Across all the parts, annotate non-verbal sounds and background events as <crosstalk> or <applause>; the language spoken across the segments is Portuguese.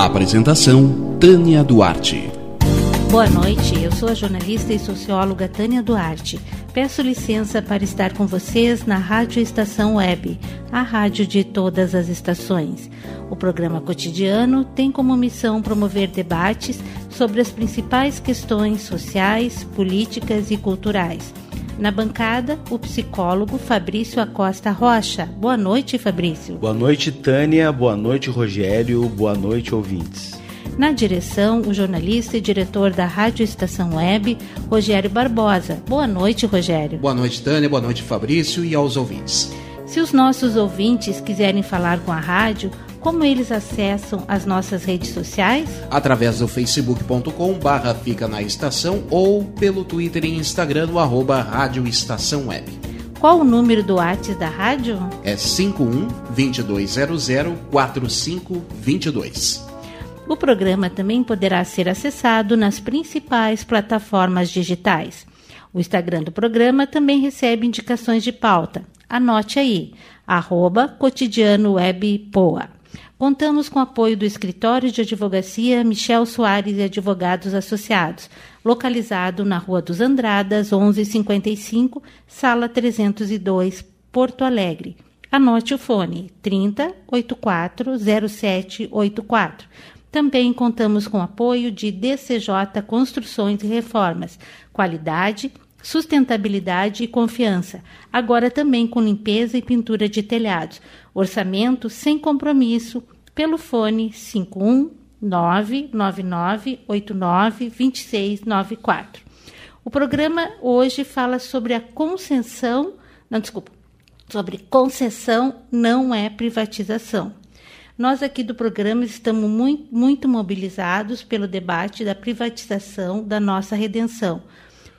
Apresentação Tânia Duarte. Boa noite, eu sou a jornalista e socióloga Tânia Duarte. Peço licença para estar com vocês na Rádio Estação Web, a rádio de todas as estações. O programa cotidiano tem como missão promover debates sobre as principais questões sociais, políticas e culturais na bancada, o psicólogo Fabrício Acosta Rocha. Boa noite, Fabrício. Boa noite, Tânia. Boa noite, Rogério. Boa noite, ouvintes. Na direção, o jornalista e diretor da Rádio Estação Web, Rogério Barbosa. Boa noite, Rogério. Boa noite, Tânia. Boa noite, Fabrício e aos ouvintes. Se os nossos ouvintes quiserem falar com a rádio, como eles acessam as nossas redes sociais? Através do facebook.com barra fica na estação ou pelo Twitter e Instagram no arroba Rádio Estação Web. Qual o número do WhatsApp da rádio? É 51 2200 4522. O programa também poderá ser acessado nas principais plataformas digitais. O Instagram do programa também recebe indicações de pauta. Anote aí, arroba cotidiano web poa. Contamos com o apoio do Escritório de Advocacia Michel Soares e Advogados Associados, localizado na Rua dos Andradas, 1155, sala 302, Porto Alegre. Anote o fone 30 84 0784. Também contamos com o apoio de DCJ Construções e Reformas, qualidade, sustentabilidade e confiança. Agora também com limpeza e pintura de telhados. Orçamento sem compromisso pelo fone 51999892694. O programa hoje fala sobre a concessão, não, desculpa, sobre concessão não é privatização. Nós aqui do programa estamos muito, muito mobilizados pelo debate da privatização da nossa redenção,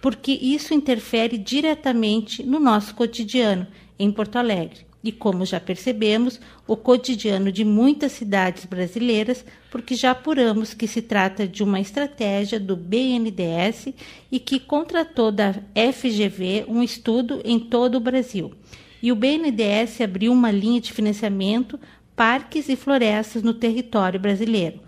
porque isso interfere diretamente no nosso cotidiano em Porto Alegre e, como já percebemos, o cotidiano de muitas cidades brasileiras, porque já apuramos que se trata de uma estratégia do BNDES e que contratou da FGV um estudo em todo o Brasil. E o BNDES abriu uma linha de financiamento parques e florestas no território brasileiro.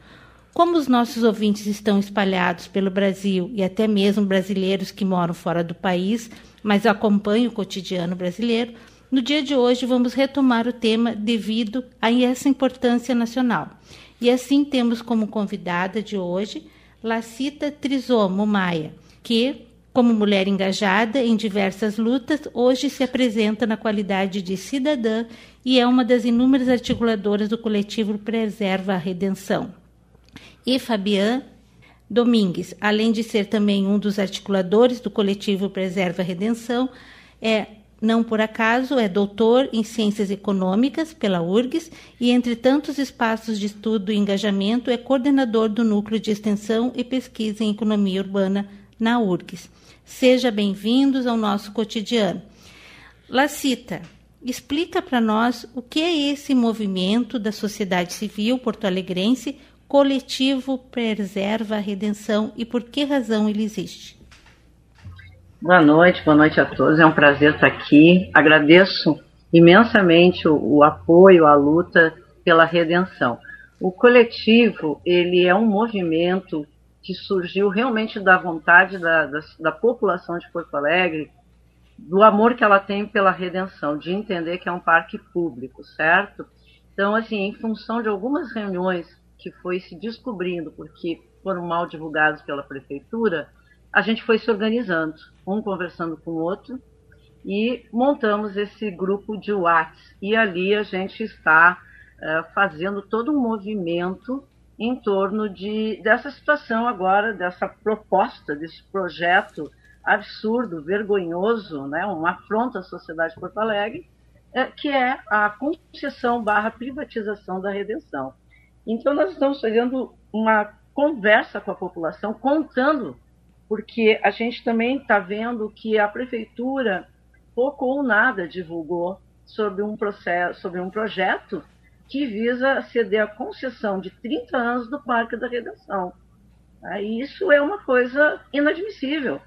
Como os nossos ouvintes estão espalhados pelo Brasil e até mesmo brasileiros que moram fora do país, mas acompanham o cotidiano brasileiro, no dia de hoje, vamos retomar o tema devido a essa importância nacional. E assim temos como convidada de hoje Lacita Trisomo Maia, que, como mulher engajada em diversas lutas, hoje se apresenta na qualidade de cidadã e é uma das inúmeras articuladoras do coletivo Preserva a Redenção. E Fabian Domingues, além de ser também um dos articuladores do coletivo Preserva a Redenção, é não por acaso é doutor em Ciências Econômicas pela URGS e, entre tantos espaços de estudo e engajamento, é coordenador do Núcleo de Extensão e Pesquisa em Economia Urbana na URGS. Seja bem-vindos ao nosso cotidiano. Lacita, explica para nós o que é esse movimento da sociedade civil porto-alegrense Coletivo Preserva a Redenção e por que razão ele existe. Boa noite, boa noite a todos. É um prazer estar aqui. Agradeço imensamente o, o apoio à luta pela redenção. O coletivo ele é um movimento que surgiu realmente da vontade da, da, da, população de Porto Alegre, do amor que ela tem pela redenção, de entender que é um parque público, certo? Então, assim, em função de algumas reuniões que foi se descobrindo, porque foram mal divulgadas pela prefeitura, a gente foi se organizando, um conversando com o outro, e montamos esse grupo de WhatsApp. E ali a gente está uh, fazendo todo um movimento em torno de, dessa situação agora, dessa proposta, desse projeto absurdo, vergonhoso, né, uma afronta à sociedade de Porto Alegre, é, que é a concessão barra privatização da redenção. Então, nós estamos fazendo uma conversa com a população, contando, porque a gente também está vendo que a prefeitura pouco ou nada divulgou sobre um processo, sobre um projeto que visa ceder a concessão de 30 anos do Parque da Redenção. Isso é uma coisa inadmissível.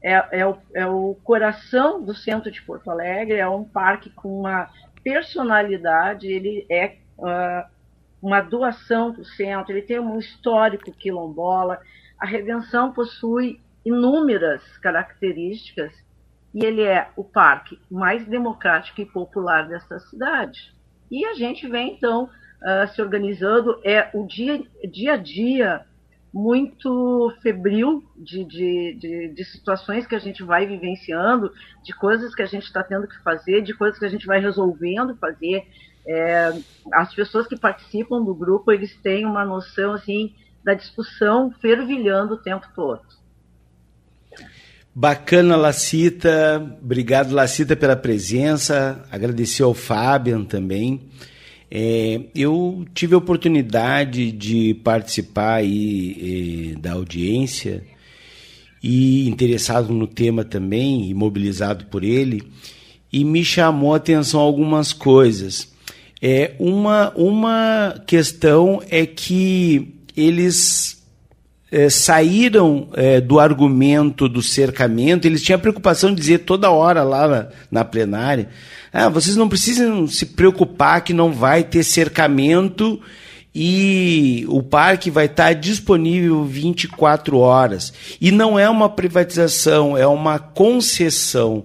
É, é, o, é o coração do centro de Porto Alegre, é um parque com uma personalidade, ele é uh, uma doação para o centro, ele tem um histórico quilombola. A Redenção possui inúmeras características e ele é o parque mais democrático e popular dessa cidade. E a gente vem, então, uh, se organizando, é o dia, dia a dia muito febril de, de, de, de, situações que a gente vai vivenciando, de coisas que a gente está tendo que fazer, de coisas que a gente vai resolvendo fazer. É, as pessoas que participam do grupo, eles têm uma noção assim da discussão fervilhando o tempo todo. Bacana, Lacita. Obrigado, Lacita, pela presença. Agradecer ao Fabian também. É, eu tive a oportunidade de participar aí, é, da audiência e interessado no tema também, e mobilizado por ele, e me chamou a atenção algumas coisas. É, uma, uma questão é que eles é, saíram é, do argumento do cercamento, eles tinham a preocupação de dizer toda hora lá na, na plenária: ah, vocês não precisam se preocupar que não vai ter cercamento e o parque vai estar disponível 24 horas. E não é uma privatização, é uma concessão.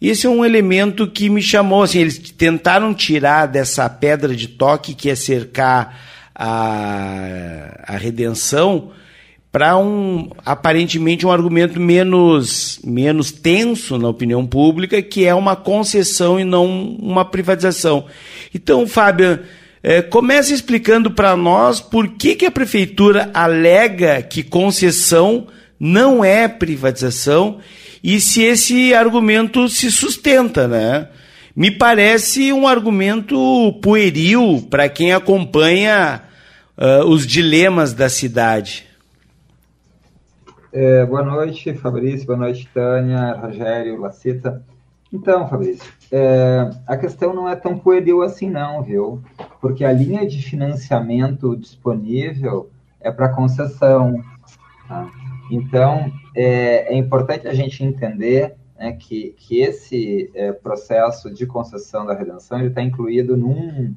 Esse é um elemento que me chamou, assim, eles tentaram tirar dessa pedra de toque que é cercar a, a redenção, para um aparentemente um argumento menos menos tenso na opinião pública, que é uma concessão e não uma privatização. Então, Fábio, é, comece explicando para nós por que, que a prefeitura alega que concessão não é privatização e se esse argumento se sustenta, né? Me parece um argumento pueril para quem acompanha uh, os dilemas da cidade. É, boa noite, Fabrício. Boa noite, Tânia, Rogério, Lacita. Então, Fabrício, é, a questão não é tão pueril assim, não, viu? Porque a linha de financiamento disponível é para concessão. Tá? Então, é, é, importante a gente entender né, que, que esse é, processo de concessão da redenção está incluído num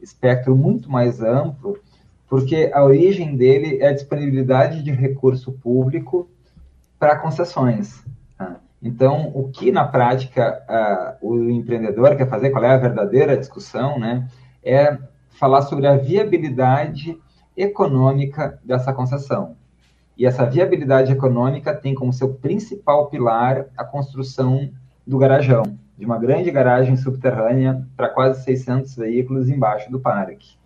espectro muito mais amplo porque a origem dele é a disponibilidade de recurso público para concessões. Tá? Então, o que na prática uh, o empreendedor quer fazer, qual é a verdadeira discussão, né, é falar sobre a viabilidade econômica dessa concessão. E essa viabilidade econômica tem como seu principal pilar a construção do garajão, de uma grande garagem subterrânea para quase 600 veículos embaixo do parque.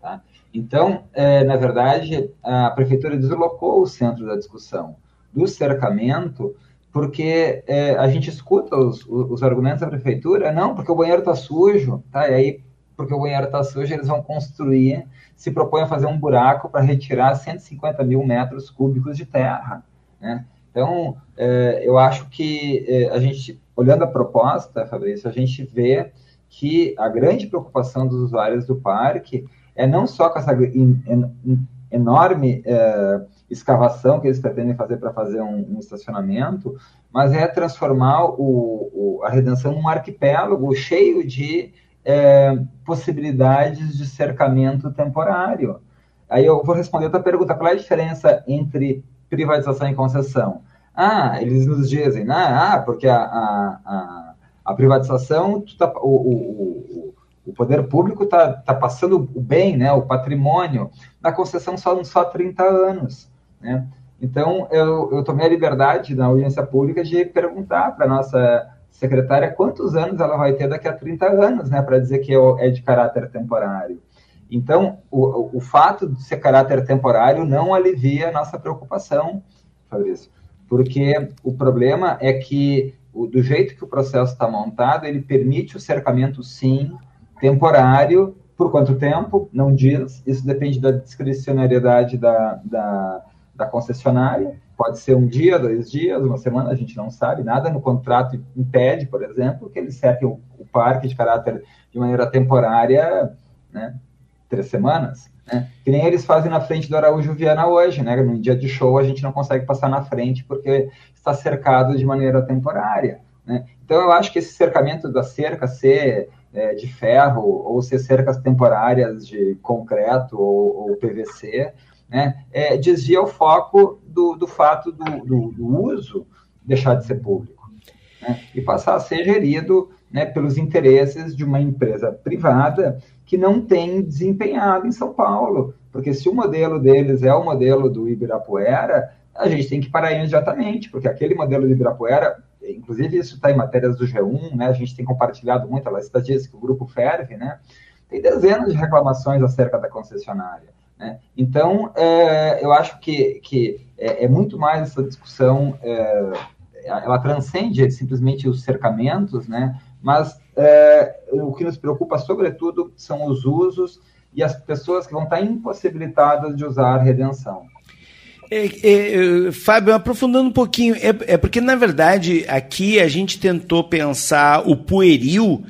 Tá? Então, é, na verdade, a prefeitura deslocou o centro da discussão do cercamento, porque é, a gente escuta os, os, argumentos da prefeitura, não, porque o banheiro está sujo, tá? E aí, porque o banheiro está sujo, eles vão construir, se propõem a fazer um buraco para retirar 150 mil metros cúbicos de terra, né? Então, é, eu acho que é, a gente, olhando a proposta, Fabrício, a gente vê que a grande preocupação dos usuários do parque é não só com essa enorme é, escavação que eles pretendem fazer para fazer um, um, estacionamento, mas é transformar o, o, a redenção num arquipélago cheio de é, possibilidades de cercamento temporário. Aí eu vou responder outra pergunta: qual é a diferença entre privatização e concessão? Ah, eles nos dizem, né? ah, porque a, a, a, a privatização, tá, o, o, o poder público está tá passando o bem, né, o patrimônio, na concessão só, só 30 anos. Né? Então, eu, eu tomei a liberdade na audiência pública de perguntar para a nossa secretária quantos anos ela vai ter daqui a 30 anos, né, para dizer que é de caráter temporário. Então, o, o fato de ser caráter temporário não alivia a nossa preocupação, Fabrício, porque o problema é que o, do jeito que o processo está montado, ele permite o cercamento, sim, temporário, por quanto tempo? Não diz, isso depende da discricionariedade da, da, da concessionária, pode ser um dia, dois dias, uma semana, a gente não sabe, nada no contrato impede, por exemplo, que eles cerquem o, o parque de caráter de maneira temporária, né, três semanas. Né? Que nem eles fazem na frente do Araújo Viana hoje, né? No dia de show a gente não consegue passar na frente porque está cercado de maneira temporária. Né? Então eu acho que esse cercamento da cerca ser é, de ferro ou ser cercas temporárias de concreto ou, ou PVC, né? É, desvia o foco do, do fato do, do, do uso deixar de ser público né? e passar a ser gerido né, pelos interesses de uma empresa privada que não tem desempenhado em São Paulo. Porque se o modelo deles é o modelo do Ibirapuera, a gente tem que parar imediatamente, porque aquele modelo do Ibirapuera, inclusive isso está em matérias do G1, né, a gente tem compartilhado muito, ela está dizendo que o grupo Ferve, né, tem dezenas de reclamações acerca da concessionária. Né? Então, é, eu acho que, que é, é, muito mais essa discussão, é, ela transcende simplesmente os cercamentos, né? mas é, o que nos preocupa, sobretudo, são os usos e as pessoas que vão estar impossibilitadas de usar a redenção. É, é, Fábio, aprofundando um pouquinho, é, é, porque, na verdade, aqui a gente tentou pensar o pueril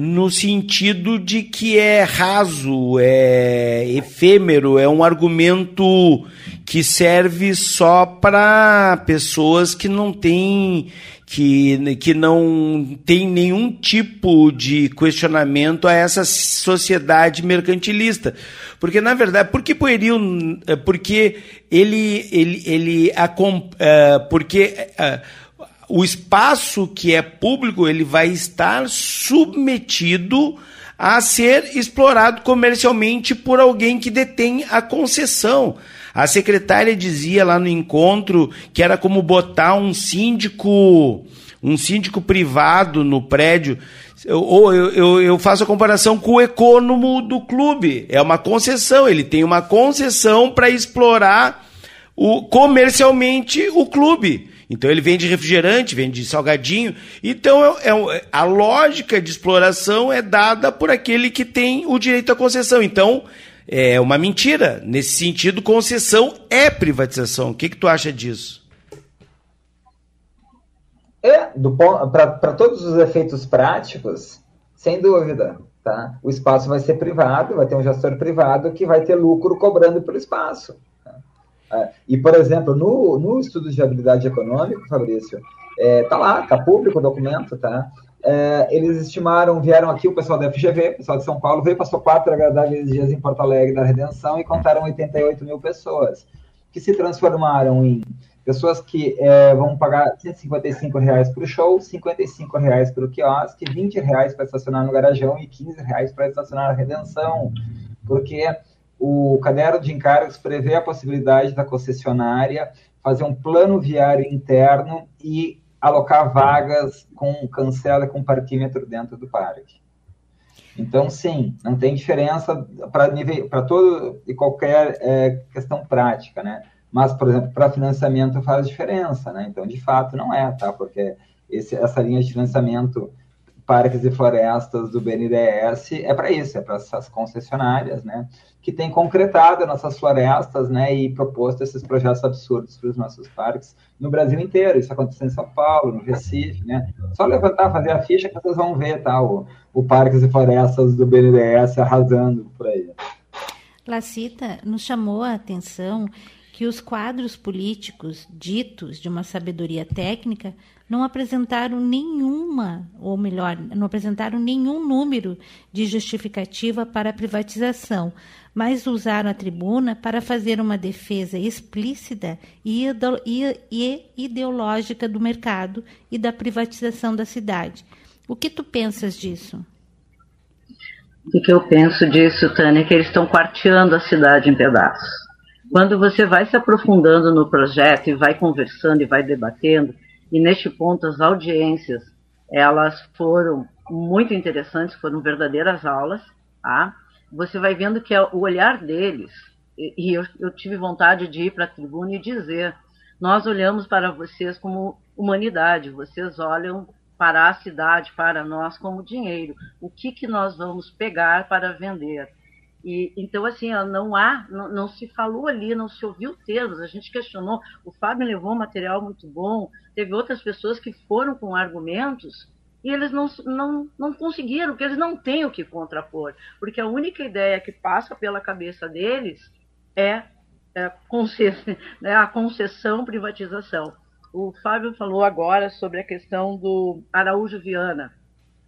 no sentido de que é raso, é efêmero, é um argumento que serve só para pessoas que não têm que, que não tem nenhum tipo de questionamento a essa sociedade mercantilista. Porque, na verdade, por que pueril? É, porque ele, ele, ele uh, porque uh, o espaço que é público ele vai estar submetido a ser explorado comercialmente por alguém que detém a concessão. A secretária dizia lá no encontro que era como botar um síndico, um síndico privado no prédio. Ou eu, eu, eu, faço a comparação com o econômico do clube. É uma concessão, ele tem uma concessão para explorar o, comercialmente o clube. Então ele vende refrigerante, vende salgadinho. Então é, é, a lógica de exploração é dada por aquele que tem o direito à concessão. Então é uma mentira. Nesse sentido, concessão é privatização. O que, que tu acha disso? É, para todos os efeitos práticos, sem dúvida. Tá? O espaço vai ser privado, vai ter um gestor privado que vai ter lucro cobrando pelo espaço. É, e, por exemplo, no, no estudo de habilidade econômica, Fabrício, é, tá lá, tá público o documento, tá? É, eles estimaram, vieram aqui o pessoal da FGV, o pessoal de São Paulo, veio, passou quatro agradáveis dias em Porto Alegre da Redenção e contaram 88 mil pessoas, que se transformaram em pessoas que é, vão pagar 155 reais para o show, 55 reais para o quiosque, 20 reais para estacionar no garajão e 15 reais para estacionar na Redenção, porque o caderno de encargos prevê a possibilidade da concessionária fazer um plano viário interno e alocar vagas com cancela com parquímetro dentro do parque. Então, sim, não tem diferença para todo e qualquer é, questão prática, né? Mas, por exemplo, para financiamento faz diferença, né? Então, de fato, não é, tá? Porque esse, essa linha de financiamento parques e florestas do BNDES é para isso, é para essas concessionárias, né? que tem concretado nossas florestas, né, e proposto esses projetos absurdos para os nossos parques no Brasil inteiro. Isso aconteceu em São Paulo, no Recife, né? Só levantar, fazer a ficha que vocês vão ver, tá? O, o Parques e Florestas do BNDES arrasando por aí. Lacita nos chamou a atenção que os quadros políticos ditos de uma sabedoria técnica não apresentaram nenhuma, ou melhor, não apresentaram nenhum número de justificativa para a privatização, mas usaram a tribuna para fazer uma defesa explícita e ideológica do mercado e da privatização da cidade. O que tu pensas disso? O que eu penso disso, Tânia, é que eles estão quarteando a cidade em pedaços. Quando você vai se aprofundando no projeto e vai conversando e vai debatendo, e neste ponto as audiências, elas foram muito interessantes, foram verdadeiras aulas, tá? você vai vendo que é o olhar deles, e, eu, eu tive vontade de ir para a tribuna e dizer: nós olhamos para vocês como humanidade, vocês olham para a cidade, para nós como dinheiro. O que, que nós vamos pegar para vender? E, então, assim, não há, não, não, se falou ali, não se ouviu termos, a gente questionou. O Fábio levou um material muito bom, teve outras pessoas que foram com argumentos e eles não, não, não conseguiram, porque eles não têm o que contrapor. Porque a única ideia que passa pela cabeça deles é, é <laughs> né, a concessão privatização. O Fábio falou agora sobre a questão do Araújo Viana.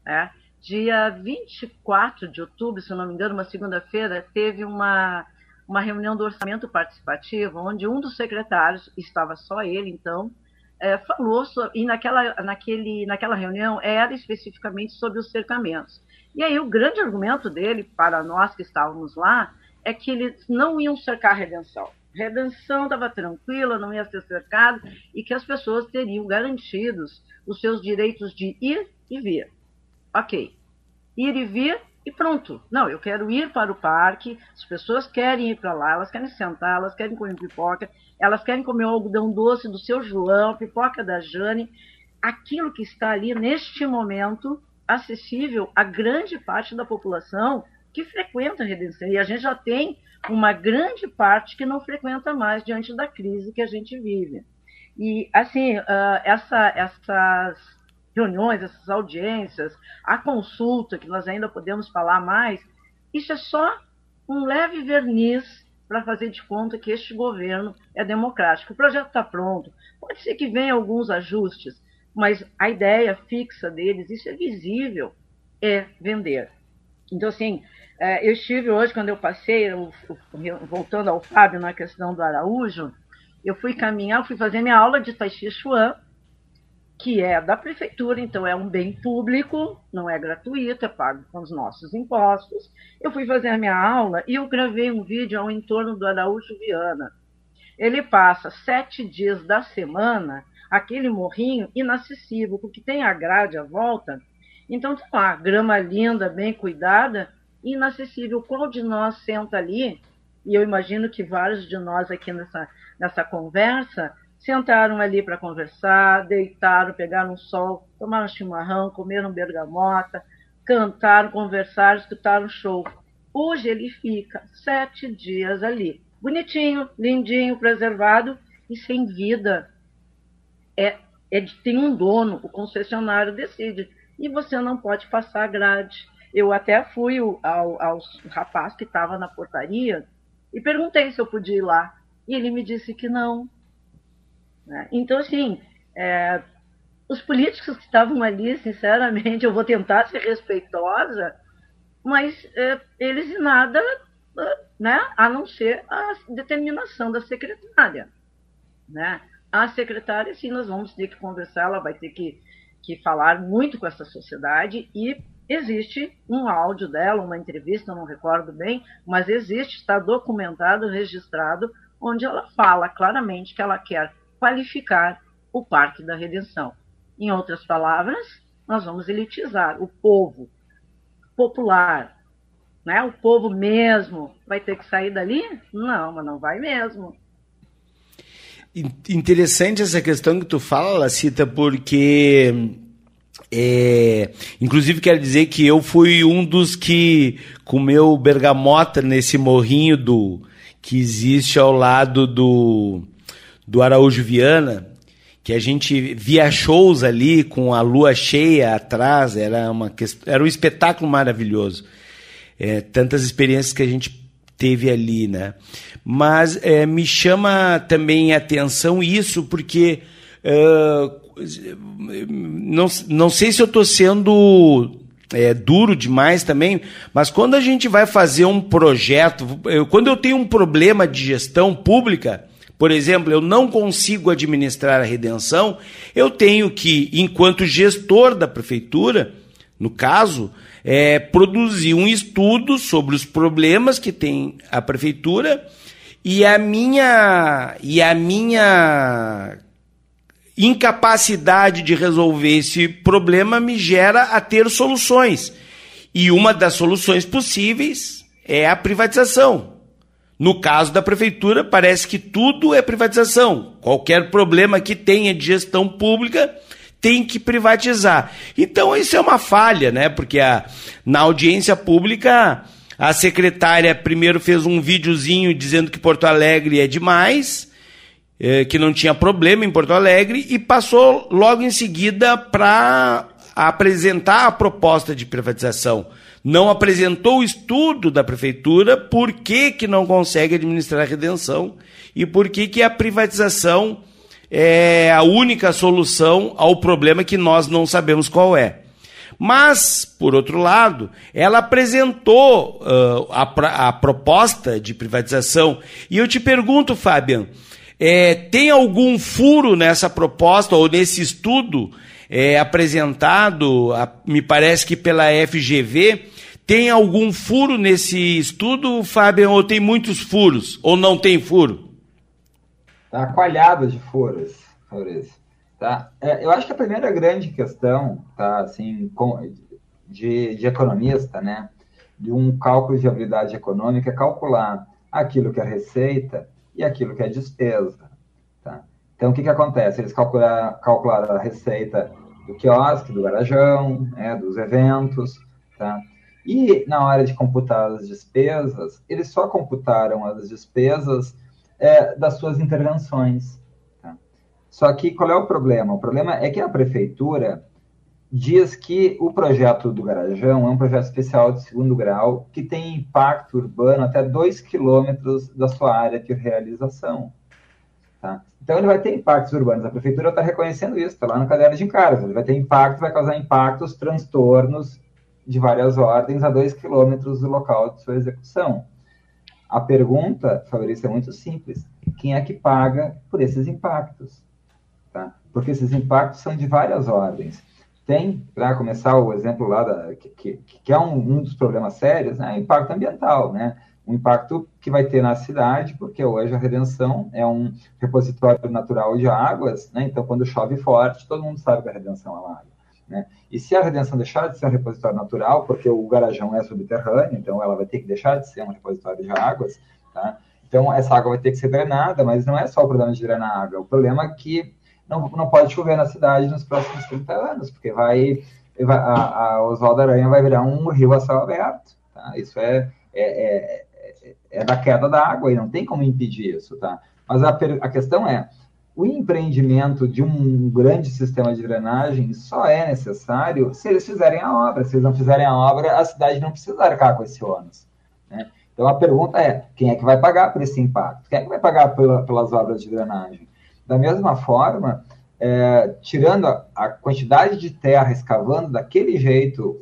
Né? Dia 24 de outubro, se não me engano, uma segunda-feira, teve uma, uma reunião do orçamento participativo, onde um dos secretários, estava só ele então, é, falou, sobre, e naquela, naquele, naquela reunião era especificamente sobre os cercamentos. E aí o grande argumento dele, para nós que estávamos lá, é que eles não iam cercar a redenção. Redenção estava tranquila, não ia ser cercado, e que as pessoas teriam garantidos os seus direitos de ir e vir. Ok. Ir e vir e pronto. Não, eu quero ir para o parque, as pessoas querem ir para lá, elas querem sentar, elas querem comer pipoca, elas querem comer o algodão doce do seu João, pipoca da Jane. Aquilo que está ali neste momento acessível a grande parte da população que frequenta a redenção. E a gente já tem uma grande parte que não frequenta mais diante da crise que a gente vive. E, assim, uh, essa, essas reuniões, essas audiências, a consulta, que nós ainda podemos falar mais, isso é só um leve verniz para fazer de conta que este governo é democrático. O projeto está pronto, pode ser que venha alguns ajustes, mas a ideia fixa deles, isso é visível, é vender. Então, assim, é, eu estive hoje, quando eu passei, voltando ao Fábio na questão do Araújo, eu fui caminhar, fui fazer minha aula de Tai Chi Chuan, que é da prefeitura, então é um bem público, não é gratuito, é pago com os nossos impostos. Eu fui fazer a minha aula e eu gravei um vídeo ao entorno do Araújo Viana. Ele passa sete dias da semana, aquele morrinho inacessível, porque tem a grade à volta. Então, tá lá, grama linda, bem cuidada, inacessível. Qual de nós senta ali? E eu imagino que vários de nós aqui nessa, nessa conversa Sentaram ali para conversar, deitaram, pegaram um sol, tomaram chimarrão, comeram bergamota, cantaram, conversaram, escutaram show. Hoje ele fica sete dias ali. Bonitinho, lindinho, preservado e sem vida. É, é tem um dono, o concessionário decide. E você não pode passar grade. Eu até fui ao, ao rapaz que estava na portaria e perguntei se eu podia ir lá. E ele me disse que não, né? Então, assim, é, os políticos que estavam ali, sinceramente, eu vou tentar ser respeitosa, mas é, eles nada, né, a não ser a determinação da secretária. Né? A secretária, sim, nós vamos ter que conversar, ela vai ter que, que falar muito com essa sociedade e existe um áudio dela, uma entrevista, não recordo bem, mas existe, está documentado, registrado, onde ela fala claramente que ela quer qualificar o Parque da Redenção. Em outras palavras, nós vamos elitizar o povo popular, né? O povo mesmo vai ter que sair dali? Não, mas não vai mesmo. Interessante essa questão que tu fala, Lacita, porque é, inclusive quero dizer que eu fui um dos que comeu bergamota nesse morrinho do que existe ao lado do do Araújo Viana, que a gente via shows ali com a lua cheia atrás, era, uma, era um espetáculo maravilhoso. É, tantas experiências que a gente teve ali, né? Mas é, me chama também atenção isso, porque uh, não, não sei se eu estou sendo é, duro demais também, mas quando a gente vai fazer um projeto, eu, quando eu tenho um problema de gestão pública, por exemplo, eu não consigo administrar a redenção, eu tenho que, enquanto gestor da prefeitura, no caso, é, produzir um estudo sobre os problemas que tem a prefeitura e a minha e a minha incapacidade de resolver esse problema me gera a ter soluções. E uma das soluções possíveis é a privatização. No caso da prefeitura, parece que tudo é privatização. Qualquer problema que tenha de gestão pública tem que privatizar. Então isso é uma falha, né? Porque a, na audiência pública a secretária primeiro fez um videozinho dizendo que Porto Alegre é demais, é, que não tinha problema em Porto Alegre, e passou logo em seguida para apresentar a proposta de privatização. Não apresentou o estudo da prefeitura por que, que não consegue administrar a redenção e por que, que a privatização é a única solução ao problema que nós não sabemos qual é. Mas, por outro lado, ela apresentou uh, a, a, proposta de privatização. E eu te pergunto, Fabian, é, tem algum furo nessa proposta ou nesse estudo é, apresentado, a, me parece que pela FGV? Tem algum furo nesse estudo, Fabian, ou tem muitos furos? Ou não tem furo? Está coalhado de furos, Maurício. Tá? É, eu acho que a primeira grande questão, tá, assim, com, de, de economista, né, de um cálculo de habilidade econômica é calcular aquilo que é receita e aquilo que é despesa. Tá? Então, o que, que acontece? Eles calcular, calcularam a receita do quiosque, do garajão, né, dos eventos, tá? E na hora de computar as despesas, eles só computaram as despesas é, das suas intervenções. Só que qual é o problema? O problema é que a prefeitura diz que o projeto do Garajão é um projeto especial de segundo grau que tem impacto urbano até 2 quilômetros da sua área de realização. Tá? Então ele vai ter impactos urbanos. A prefeitura está reconhecendo isso, está lá no caderno de encargos. Ele vai ter impacto, vai causar impactos, transtornos de várias ordens a 2 quilômetros do local de sua execução. A pergunta, Fabrício, é muito simples. Quem é que paga por esses impactos? tá? porque esses impactos são de várias ordens. Tem, para começar o exemplo lá, da, que, que, que é um, um, dos problemas sérios, né, impacto ambiental, né? Um impacto que vai ter na cidade, porque hoje a Redenção é um repositório natural de águas, né? então quando chove forte, todo mundo sabe que a Redenção é uma água. Né? E se a Redenção deixar de ser um repositório natural, porque o garajão é subterrâneo, então ela vai ter que deixar de ser um repositório de águas, tá? então essa água vai ter que ser drenada, mas não é só o problema de drenar água, o problema é que não, não pode chover na cidade nos próximos 30 anos, porque vai, vai a, a Oswaldo Aranha vai virar um rio a céu aberto. Tá? Isso é, é, é, é, da queda da água e não tem como impedir isso. Tá? Mas a, a questão é, o empreendimento de um grande sistema de drenagem só é necessário se eles fizerem a obra. Se eles não fizerem a obra, a cidade não precisa arcar com esse ônus. Né? Então a pergunta é: quem é que vai pagar por esse impacto? Quem é que vai pagar pela, pelas obras de drenagem? Da mesma forma, é, tirando a, a, quantidade de terra escavando daquele jeito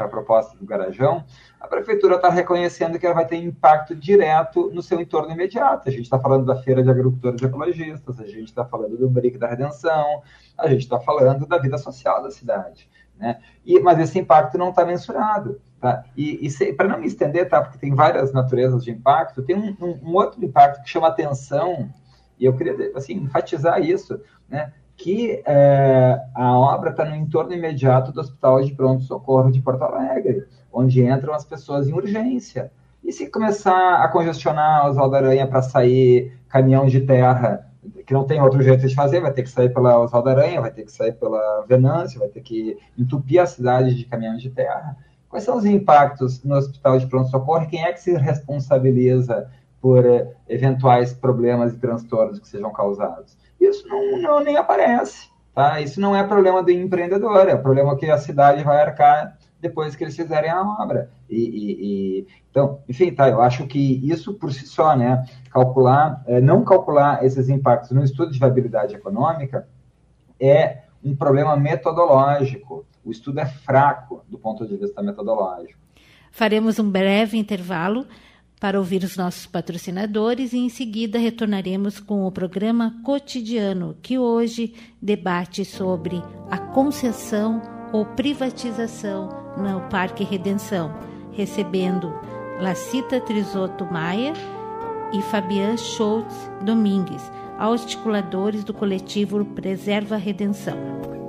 para a proposta do Garajão, a prefeitura está reconhecendo que ela vai ter impacto direto no seu entorno imediato. A gente está falando da feira de agricultores ecologistas, a gente está falando do BRIC da Redenção, a gente está falando da vida social da cidade. Né? E, mas esse impacto não está mensurado. Tá? E, e para não me estender, tá? porque tem várias naturezas de impacto, tem um, um, um outro impacto que chama atenção e eu queria assim, enfatizar isso, né? Que é, a obra está no entorno imediato do Hospital de Pronto Socorro de Porto Alegre, onde entram as pessoas em urgência. E se começar a congestionar Oswaldo Aranha para sair caminhão de terra, que não tem outro jeito de fazer, vai ter que sair pela Oswaldo Aranha, vai ter que sair pela Venância, vai ter que entupir a cidade de caminhões de terra. Quais são os impactos no Hospital de Pronto Socorro? Quem é que se responsabiliza por eh, eventuais problemas e transtornos que sejam causados. Isso não, não, nem aparece. Tá? Isso não é problema do empreendedor, é problema que a cidade vai arcar depois que eles fizerem a obra. E, e, e, então, enfim, tá, eu acho que isso por si só, né, calcular, é, não calcular esses impactos no estudo de viabilidade econômica é um problema metodológico. O estudo é fraco do ponto de vista metodológico. Faremos um breve intervalo para ouvir os nossos patrocinadores e em seguida retornaremos com o programa cotidiano, que hoje debate sobre a concessão ou privatização no Parque Redenção, recebendo Lacita Trisotto Maia e Fabian Schultz Domingues, articuladores do coletivo Preserva Redenção.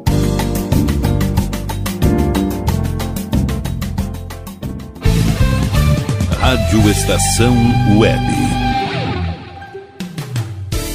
Rádio Estação Web.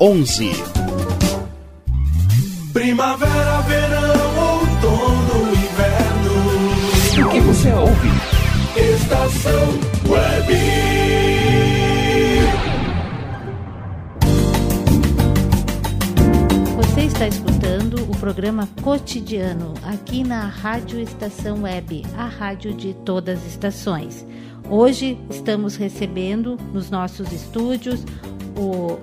onze. Primavera, verão, outono, inverno. O que você ouve? Estação Web. Você está escutando o programa Cotidiano aqui na Rádio Estação Web, a rádio de todas as estações. Hoje estamos recebendo nos nossos estúdios o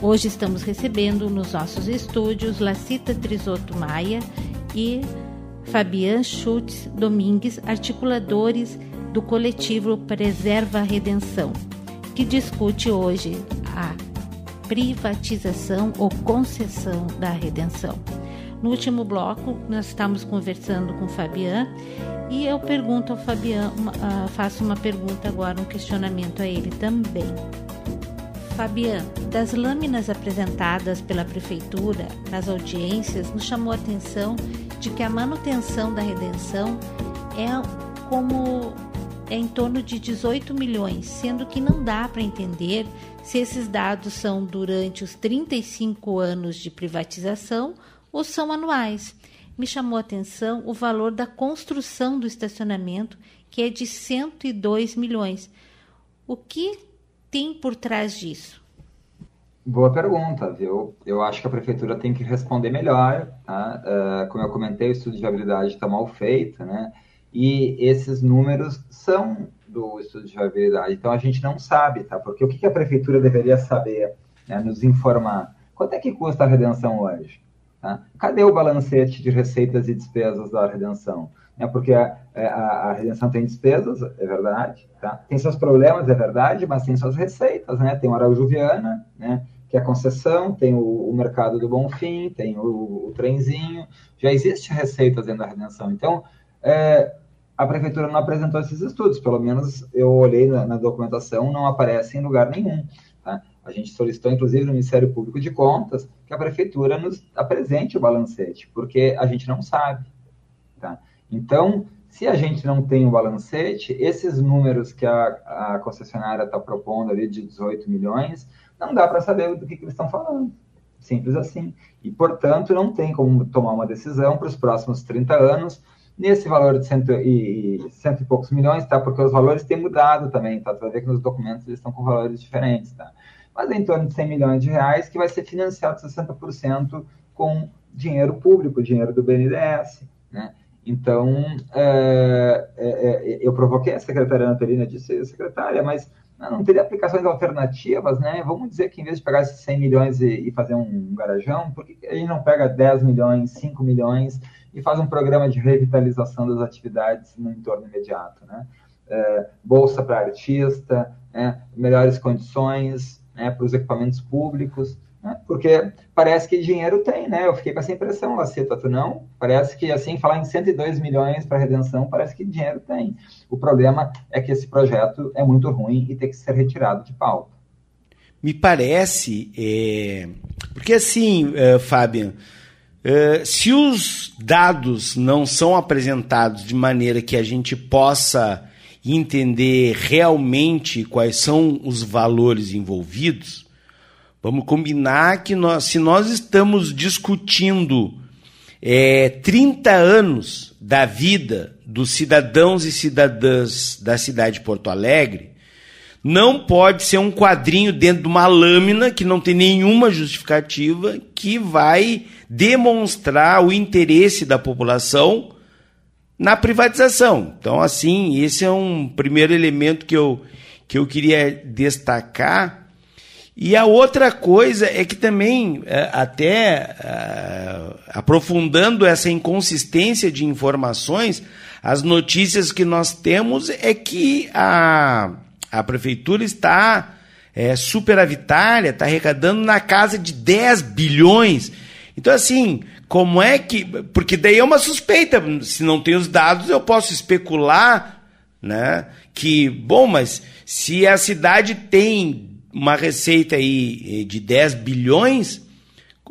Hoje estamos recebendo nos nossos estúdios Lacita Trisotto Maia e Fabian Schultz Domingues, articuladores do coletivo Preserva a Redenção, que discute hoje a privatização ou concessão da redenção. No último bloco, nós estamos conversando com o Fabian e eu pergunto ao Fabian, uh, faço uma pergunta agora, um questionamento a ele também. Fabian, das lâminas apresentadas pela Prefeitura nas audiências, nos chamou a atenção de que a manutenção da redenção é como é em torno de 18 milhões, sendo que não dá para entender se esses dados são durante os 35 anos de privatização ou são anuais. Me chamou a atenção o valor da construção do estacionamento, que é de 102 milhões. O que tem por trás disso? Boa pergunta, viu? Eu acho que a prefeitura tem que responder melhor. Tá? Uh, como eu comentei, o estudo de viabilidade está mal feito, né? E esses números são do estudo de viabilidade. Então a gente não sabe, tá? Porque o que a prefeitura deveria saber, né? nos informar? Quanto é que custa a redenção hoje? Tá? Cadê o balancete de receitas e despesas da redenção? Né, porque a, é, a, a, redenção tem despesas, é verdade, tá? tem seus problemas, é verdade, mas tem suas receitas, né? tem o Araújo Viana, né, que é a concessão, tem o, o mercado do Bonfim, tem o, o, trenzinho, já existe receitas dentro da redenção. Então, é, a prefeitura não apresentou esses estudos, pelo menos eu olhei na, na documentação, não aparece em lugar nenhum. Tá? A gente solicitou, inclusive, no Ministério Público de Contas, que a prefeitura nos apresente o balancete, porque a gente não sabe. Tá? Então, se a gente não tem o balancete, esses números que a, a concessionária está propondo ali de 18 milhões, não dá para saber do que, que eles estão falando. Simples assim. E, portanto, não tem como tomar uma decisão para os próximos 30 anos nesse valor de cento e, cento e poucos milhões, tá? Porque os valores têm mudado também, tá? Tu vai ver que nos documentos eles estão com valores diferentes, tá? Mas é em torno de 100 milhões de reais que vai ser financiado 60% com dinheiro público, dinheiro do BNDES, né? Então, é, é, é, eu provoquei a secretária Antelina, disse, secretária, mas não teria aplicações alternativas, né? Vamos dizer que em vez de pegar esses 100 milhões e, e fazer um, garajão, por que gente não pega 10 milhões, 5 milhões e faz um programa de revitalização das atividades no entorno imediato, né? É, bolsa para artista, né? melhores condições né? para os equipamentos públicos, né? porque parece que dinheiro tem, né? Eu fiquei com essa impressão, Laceta, tu não? Parece que, assim, falar em 102 milhões para redenção, parece que dinheiro tem. O problema é que esse projeto é muito ruim e tem que ser retirado de pauta. Me parece, é... porque assim, uh, Fábio, uh, se os dados não são apresentados de maneira que a gente possa entender realmente quais são os valores envolvidos, vamos combinar que nós, se nós estamos discutindo é, 30 anos da vida dos cidadãos e cidadãs da cidade de Porto Alegre, não pode ser um quadrinho dentro de uma lâmina que não tem nenhuma justificativa que vai demonstrar o interesse da população na privatização. Então, assim, esse é um primeiro elemento que eu, que eu queria destacar. E a outra coisa é que também, é, até é, aprofundando essa inconsistência de informações, as notícias que nós temos é que a, a prefeitura está é, superavitária, está arrecadando na casa de 10 bilhões. Então, assim, como é que. Porque daí é uma suspeita. Se não tem os dados, eu posso especular, né? Que, bom, mas se a cidade tem uma receita aí eh, de 10 bilhões,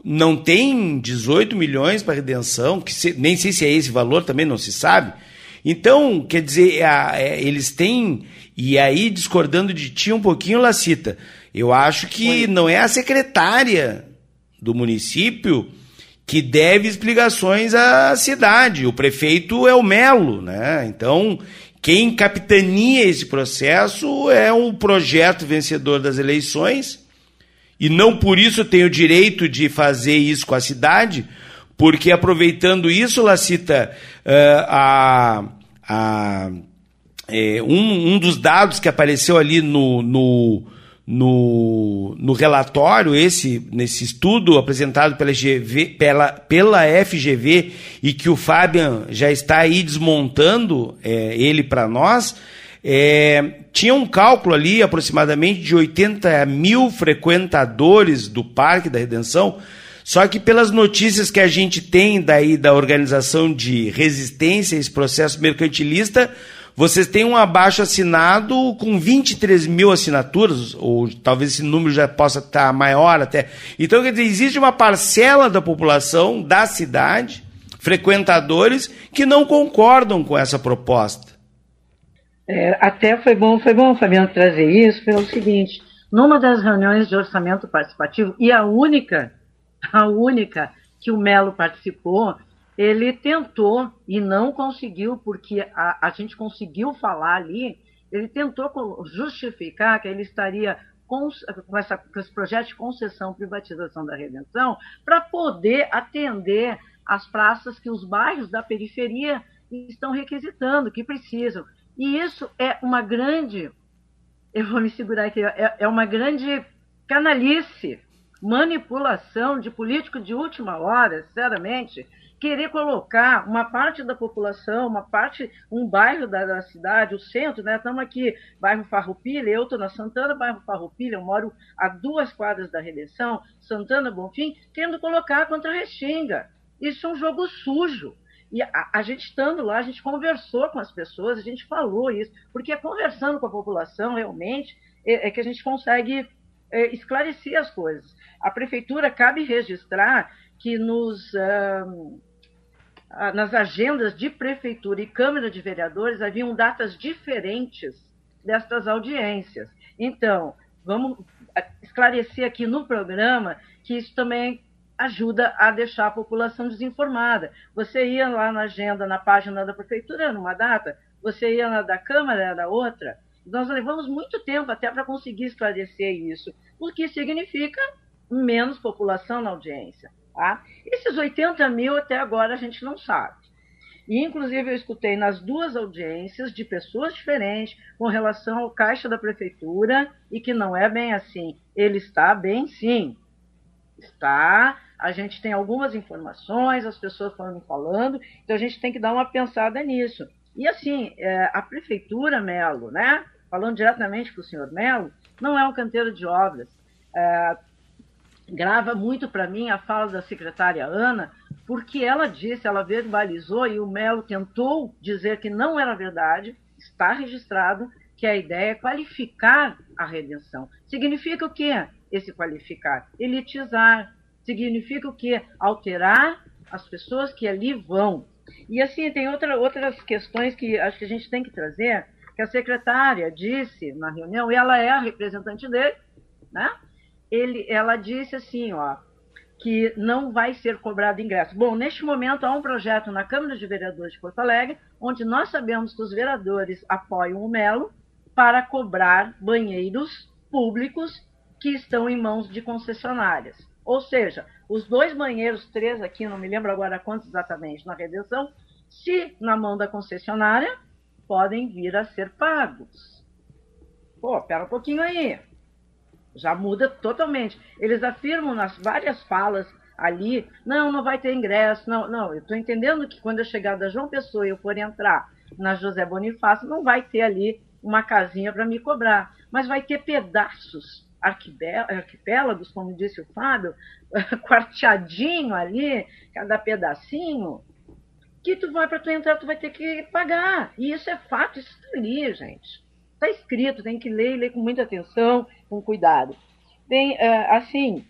não tem 18 milhões para redenção, que se, nem sei se é esse valor, também não se sabe. Então, quer dizer, a, a, é, eles têm. E aí, discordando de ti um pouquinho, Lacita, eu acho que não é a secretária do município que deve explicações à cidade. O prefeito é o Melo, né? Então, quem capitania esse processo é um projeto vencedor das eleições, e não por isso tem o direito de fazer isso com a cidade, porque aproveitando isso, Lacita, uh, a, a, é, um, um dos dados que apareceu ali no, no no, no relatório, esse, nesse estudo apresentado pela, GV, pela, pela FGV e que o Fabian já está aí desmontando é, ele para nós, é, tinha um cálculo ali aproximadamente de 80 mil frequentadores do Parque da Redenção, só que pelas notícias que a gente tem daí da organização de resistência esse processo mercantilista, vocês têm um abaixo assinado com 23 mil assinaturas, ou talvez esse número já possa estar maior até. Então, quer dizer, existe uma parcela da população da cidade, frequentadores, que não concordam com essa proposta. É, até foi bom, foi bom, Fabiano, trazer isso pelo seguinte: numa das reuniões de orçamento participativo, e a única, a única que o Melo participou, ele tentou e não conseguiu, porque a, a gente conseguiu falar ali, ele tentou justificar que ele estaria com, com, essa, com esse projeto de concessão privatização da redenção para poder atender as praças que os bairros da periferia estão requisitando, que precisam. E isso é uma grande, eu vou me segurar aqui, é, é uma grande canalice, manipulação de político de última hora, sinceramente, querer colocar uma parte da população, uma parte, um bairro da, da cidade, o centro, né? Estamos aqui, bairro Farroupilha, eu estou na Santana, bairro Farroupilha, eu moro a duas quadras da Redenção, Santana Bonfim, querendo colocar contra a Restinga. Isso é um jogo sujo. E a, a, gente estando lá, a gente conversou com as pessoas, a gente falou isso, porque é conversando com a população realmente é, é que a gente consegue é, esclarecer as coisas. A prefeitura cabe registrar que nos, nas agendas de prefeitura e Câmara de Vereadores haviam datas diferentes destas audiências. Então, vamos esclarecer aqui no programa que isso também ajuda a deixar a população desinformada. Você ia lá na agenda, na página da prefeitura, numa data, você ia na da Câmara, era outra. Nós levamos muito tempo até para conseguir esclarecer isso, o que significa menos população na audiência. Tá? Esses 80 mil até agora a gente não sabe. E, inclusive, eu escutei nas duas audiências de pessoas diferentes com relação ao caixa da prefeitura e que não é bem assim. Ele está bem, sim. Está. A gente tem algumas informações, as pessoas foram falando, então a gente tem que dar uma pensada nisso. E, assim, é, a prefeitura, Melo, né? Falando diretamente para o senhor Melo, não é um canteiro de obras. É, grava muito para mim a fala da secretária Ana, porque ela disse, ela verbalizou e o Melo tentou dizer que não era verdade, está registrado que a ideia é qualificar a redenção. Significa o quê? Esse qualificar? Elitizar. Significa o quê? Alterar as pessoas que ali vão. E assim, tem outra, outras questões que acho que a gente tem que trazer, que a secretária disse na reunião, e ela é a representante dele, né? Ele, ela disse assim, ó, que não vai ser cobrado ingresso. Bom, neste momento há um projeto na Câmara de Vereadores de Porto Alegre, onde nós sabemos que os vereadores apoiam o Melo para cobrar banheiros públicos que estão em mãos de concessionárias. Ou seja, os dois banheiros, três aqui, não me lembro agora quantos exatamente, na redenção, se na mão da concessionária, podem vir a ser pagos. Pô, pera um pouquinho aí já muda totalmente. Eles afirmam nas várias falas ali, não, não vai ter ingresso, não, não, eu estou entendendo que quando eu chegar da João Pessoa e eu for entrar na José Bonifácio, não vai ter ali uma casinha para me cobrar, mas vai ter pedaços, arquipélagos, como disse o Fábio, <laughs> quarteadinho ali, cada pedacinho, que tu vai para tu entrar, tu vai ter que pagar. E isso é fato, isso está ali, gente. Está escrito, tem que ler e ler com muita atenção, com cuidado. Tem, uh, assim,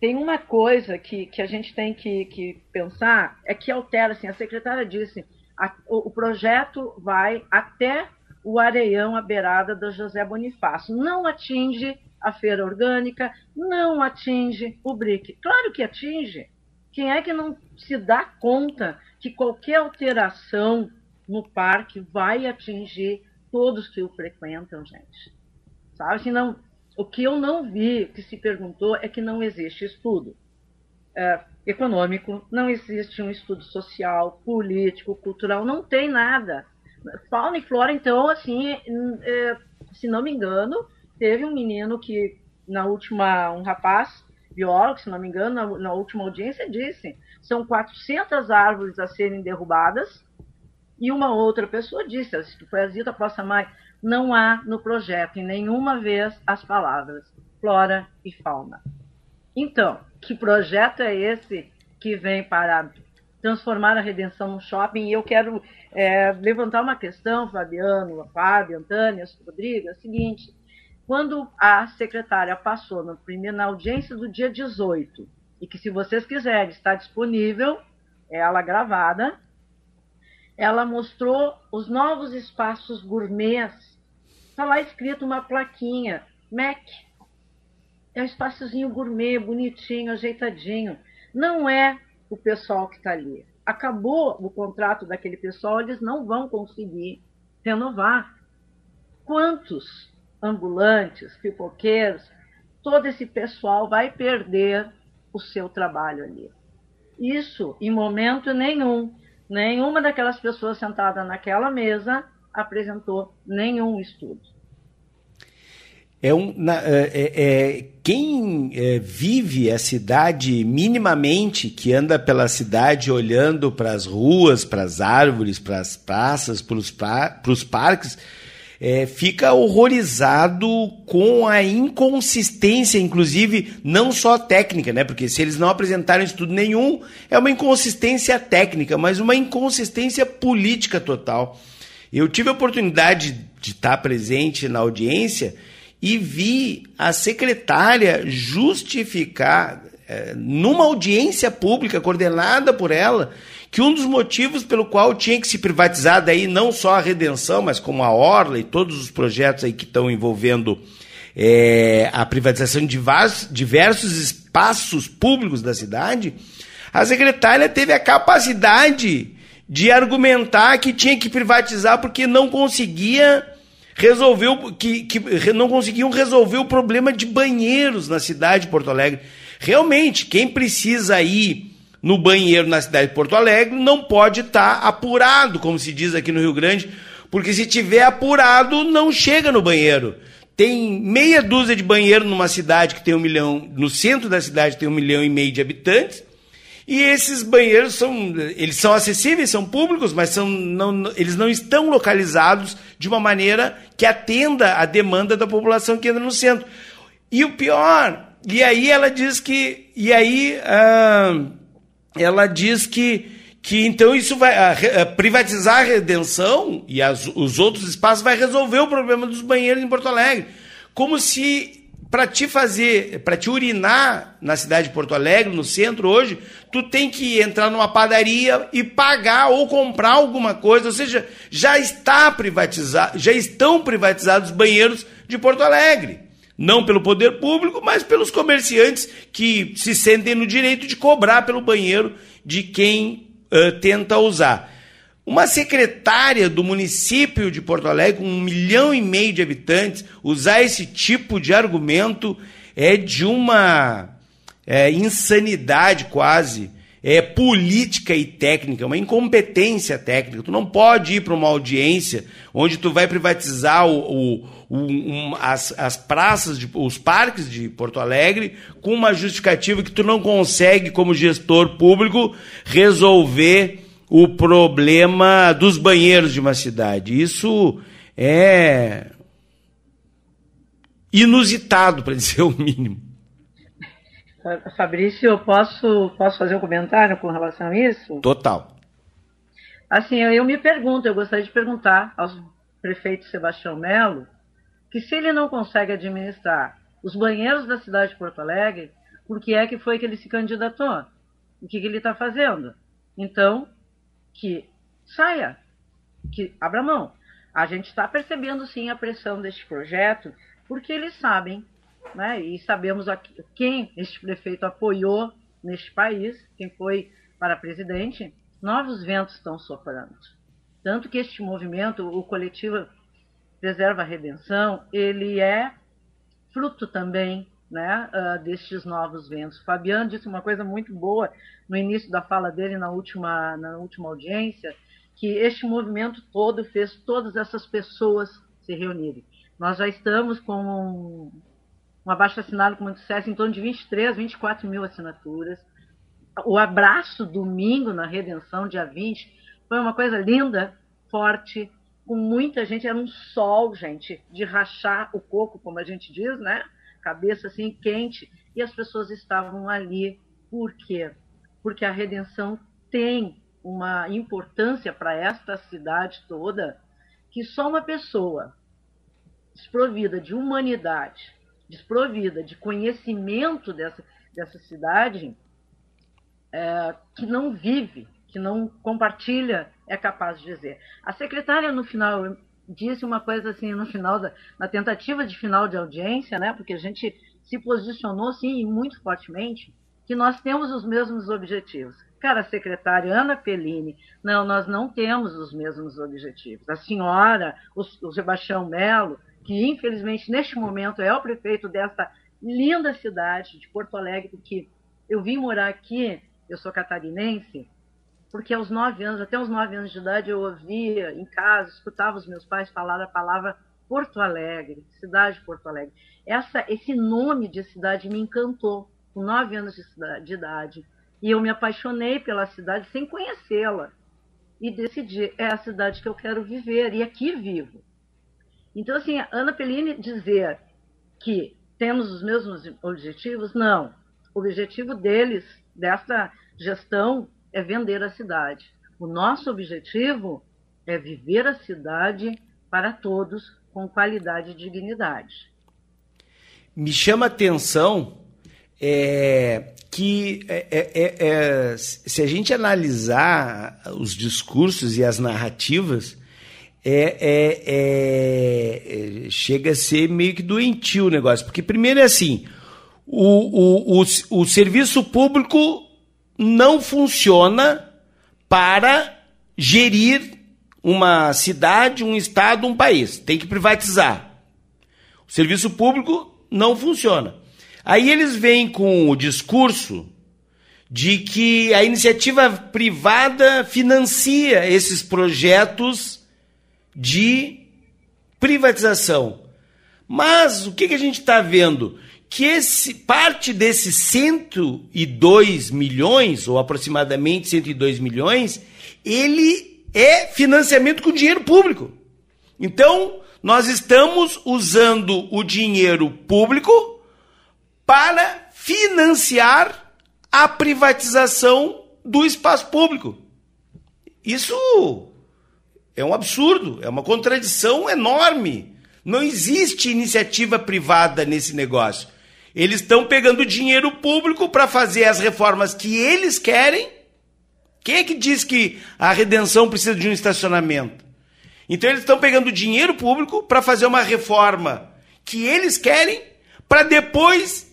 tem uma coisa que, que a gente tem que, que pensar, é que altera, assim, a secretária disse, a, o, o, projeto vai até o areião à beirada da José Bonifácio. Não atinge a feira orgânica, não atinge o BRIC. Claro que atinge. Quem é que não se dá conta que qualquer alteração no parque vai atingir todos que o frequentam, gente. Sabe? Se não, o que eu não vi, que se perguntou, é que não existe estudo é, econômico, não existe um estudo social, político, cultural, não tem nada. Fauna e flora, então, assim, é, se não me engano, teve um menino que, na última, um rapaz, biólogo, se não me engano, na, na última audiência, disse: são 400 árvores a serem derrubadas e uma outra pessoa disse, foi a Zita Poça Mais, não há no projeto em nenhuma vez as palavras flora e fauna. Então, que projeto é esse que vem para transformar a redenção num shopping? E eu quero é, levantar uma questão, Fabiano, Fábio, Antônio, Rodrigo, é o seguinte, quando a secretária passou no primeiro, na audiência do dia 18, e que se vocês quiserem está disponível, ela gravada, ela mostrou os novos espaços gourmets. Está lá escrito uma plaquinha, Mac. É um espaçozinho gourmet, bonitinho, ajeitadinho. Não é o pessoal que está ali. Acabou o contrato daquele pessoal, eles não vão conseguir renovar. Quantos ambulantes, pipoqueiros, todo esse pessoal vai perder o seu trabalho ali? Isso, em momento nenhum, Nenhuma daquelas pessoas sentadas naquela mesa apresentou nenhum estudo. É um, na, é, é, é quem é, vive a cidade minimamente, que anda pela cidade olhando para as ruas, para as árvores, para as praças, para os parques, é, fica horrorizado com a inconsistência, inclusive, não só técnica, né? Porque se eles não apresentaram estudo nenhum, é uma inconsistência técnica, mas uma inconsistência política total. Eu tive a oportunidade de estar presente na audiência e vi a secretária justificar, é, numa audiência pública coordenada por ela, que um dos motivos pelo qual tinha que se privatizar daí não só a redenção, mas como a Orla e todos os projetos aí que estão envolvendo é, a privatização de diversos espaços públicos da cidade, a secretária teve a capacidade de argumentar que tinha que privatizar porque não conseguia resolver que, que não conseguiam resolver o problema de banheiros na cidade de Porto Alegre. Realmente, quem precisa ir no banheiro na cidade de Porto Alegre não pode estar tá apurado, como se diz aqui no Rio Grande, porque se tiver apurado, não chega no banheiro. Tem meia dúzia de banheiro numa cidade que tem um milhão, no centro da cidade tem um milhão e meio de habitantes, e esses banheiros são, eles são acessíveis, são públicos, mas são, não, eles não estão localizados de uma maneira que atenda a demanda da população que entra no centro. E o pior, e aí ela diz que, e aí ah, ela diz que, que então isso vai a, a privatizar a redenção e as, os outros espaços vai resolver o problema dos banheiros em Porto Alegre, como se para te fazer, para te urinar na cidade de Porto Alegre, no centro hoje, tu tem que entrar numa padaria e pagar ou comprar alguma coisa, ou seja, já está privatizado, já estão privatizados os banheiros de Porto Alegre. Não pelo poder público, mas pelos comerciantes que se sentem no direito de cobrar pelo banheiro de quem uh, tenta usar. Uma secretária do município de Porto Alegre, com um milhão e meio de habitantes, usar esse tipo de argumento é de uma é, insanidade quase, é política e técnica, uma incompetência técnica. Tu não pode ir para uma audiência onde tu vai privatizar o, o um, as, as praças, de, os parques de Porto Alegre, com uma justificativa que tu não consegue, como gestor público, resolver o problema dos banheiros de uma cidade. Isso é inusitado, para dizer o mínimo. Fabrício, eu posso, posso fazer um comentário com relação a isso? Total. Assim, eu, eu me pergunto, eu gostaria de perguntar ao prefeito Sebastião Melo, que se ele não consegue administrar os banheiros da cidade de Porto Alegre, por que é que foi que ele se candidatou? O que, que ele está fazendo? Então, que saia, que abra mão. A gente está percebendo sim a pressão deste projeto, porque eles sabem, né, e sabemos aqui, quem este prefeito apoiou neste país, quem foi para presidente, novos ventos estão soprando. Tanto que este movimento, o coletivo Preserva a Redenção, ele é fruto também né, uh, destes novos ventos. Fabiano disse uma coisa muito boa no início da fala dele na última, na última audiência, que este movimento todo fez todas essas pessoas se reunirem. Nós já estamos com um, um abaixo assinado, como eu dissesse, em torno de 23, 24 mil assinaturas. O abraço domingo na Redenção, dia 20, foi uma coisa linda, forte, com muita gente, era um sol, gente, de rachar o coco, como a gente diz, né? cabeça assim quente, e as pessoas estavam ali. Por quê? Porque a redenção tem uma importância para esta cidade toda que só uma pessoa desprovida de humanidade, desprovida de conhecimento dessa, dessa cidade, é, que não vive, que não compartilha, é capaz de dizer. A secretária, no final, disse uma coisa assim no final da na tentativa de final de audiência, né? Porque a gente se posicionou sim muito fortemente que nós temos os mesmos objetivos. Cara, secretária Ana Pellini, não, nós não temos os mesmos objetivos. A senhora, o, o Sebastião Melo, que infelizmente neste momento é o prefeito desta linda cidade de Porto Alegre, porque eu vim morar aqui, eu sou catarinense, porque aos nove anos, até os nove anos de idade, eu ouvia em casa, escutava os meus pais falar a palavra Porto Alegre, cidade de Porto Alegre. Essa, esse nome de cidade me encantou, com nove anos de, de idade. E eu me apaixonei pela cidade sem conhecê-la. E decidi, é a cidade que eu quero viver, e aqui vivo. Então, assim, Ana Pellini dizer que temos os mesmos objetivos, não. O objetivo deles, dessa gestão, é vender a cidade. O nosso objetivo é viver a cidade para todos com qualidade e dignidade. me chama atenção é, que é, é, é, é, se a gente analisar os discursos e as narrativas, é, chega a ser meio que doentio o negócio. Porque, primeiro, é assim: o, o, o, o serviço público não funciona para gerir uma cidade, um estado, um país. Tem que privatizar. O serviço público não funciona. Aí eles vêm com o discurso de que a iniciativa privada financia esses projetos de privatização. Mas o que, que a gente está vendo? Que esse, parte desses 102 milhões, ou aproximadamente 102 milhões, ele é financiamento com dinheiro público. Então, nós estamos usando o dinheiro público para financiar a privatização do espaço público. Isso é um absurdo, é uma contradição enorme. Não existe iniciativa privada nesse negócio. Eles estão pegando dinheiro público para fazer as reformas que eles querem. Quem é que diz que a redenção precisa de um estacionamento? Então eles estão pegando dinheiro público para fazer uma reforma que eles querem, para depois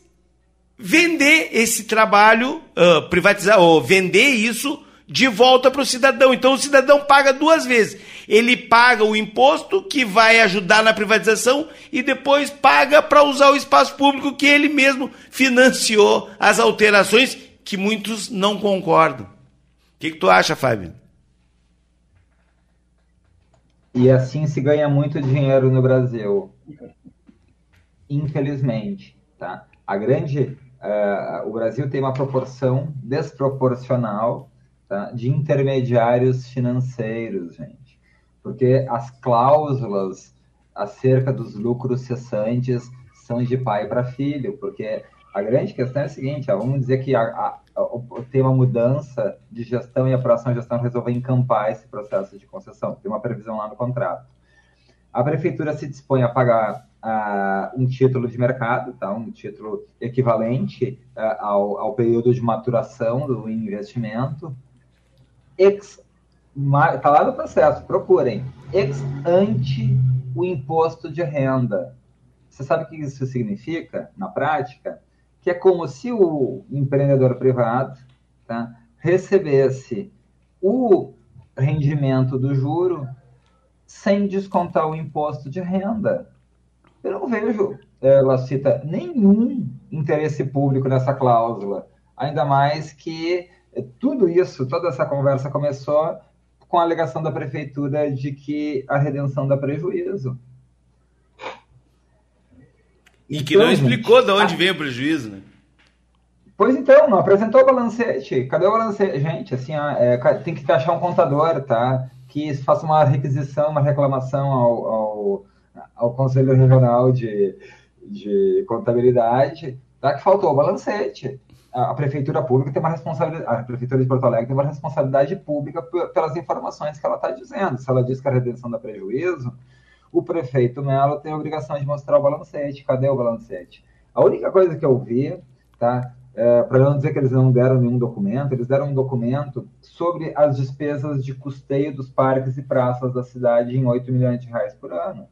vender esse trabalho, uh, privatizar, ou vender isso de volta para o cidadão. Então o cidadão paga duas vezes. Ele paga o imposto que vai ajudar na privatização e depois paga para usar o espaço público que ele mesmo financiou as alterações que muitos não concordam. O que, que tu acha, Fábio? E assim se ganha muito dinheiro no Brasil. Infelizmente, tá? A grande uh, o Brasil tem uma proporção desproporcional tá, de intermediários financeiros, gente. Porque as cláusulas acerca dos lucros cessantes são de pai para filho, porque a grande questão é a seguinte, ó, vamos dizer que a, a, a, tem uma mudança de gestão e a próxima gestão resolve encampar esse processo de concessão, tem uma previsão lá no contrato. A prefeitura se dispõe a pagar uh, um título de mercado, tá? um título equivalente uh, ao, ao, período de maturação do investimento. Está lá no processo, procurem. Ex ante o imposto de renda. Você sabe o que isso significa na prática? Que é como se o empreendedor privado tá, recebesse o rendimento do juro sem descontar o imposto de renda. Eu não vejo, ela cita nenhum interesse público nessa cláusula. Ainda mais que tudo isso, toda essa conversa começou com a alegação da prefeitura de que a redenção dá prejuízo. E que então, não explicou gente, de onde a... veio o prejuízo, né? Pois então, não apresentou o balancete. Cadê o balancete? Gente, assim, é, tem que achar um contador, tá? Que faça uma requisição, uma reclamação ao, ao ao Conselho Regional de, de Contabilidade, tá? que faltou o balancete. A, Prefeitura Pública tem uma responsabilidade, a Prefeitura de Porto Alegre tem uma responsabilidade pública pelas informações que ela está dizendo. Se ela diz que a redenção dá prejuízo, o prefeito Melo tem a obrigação de mostrar o balancete. Cadê o balancete? A única coisa que eu vi, tá? É, para não dizer que eles não deram nenhum documento, eles deram um documento sobre as despesas de custeio dos parques e praças da cidade em 8 milhões de reais por ano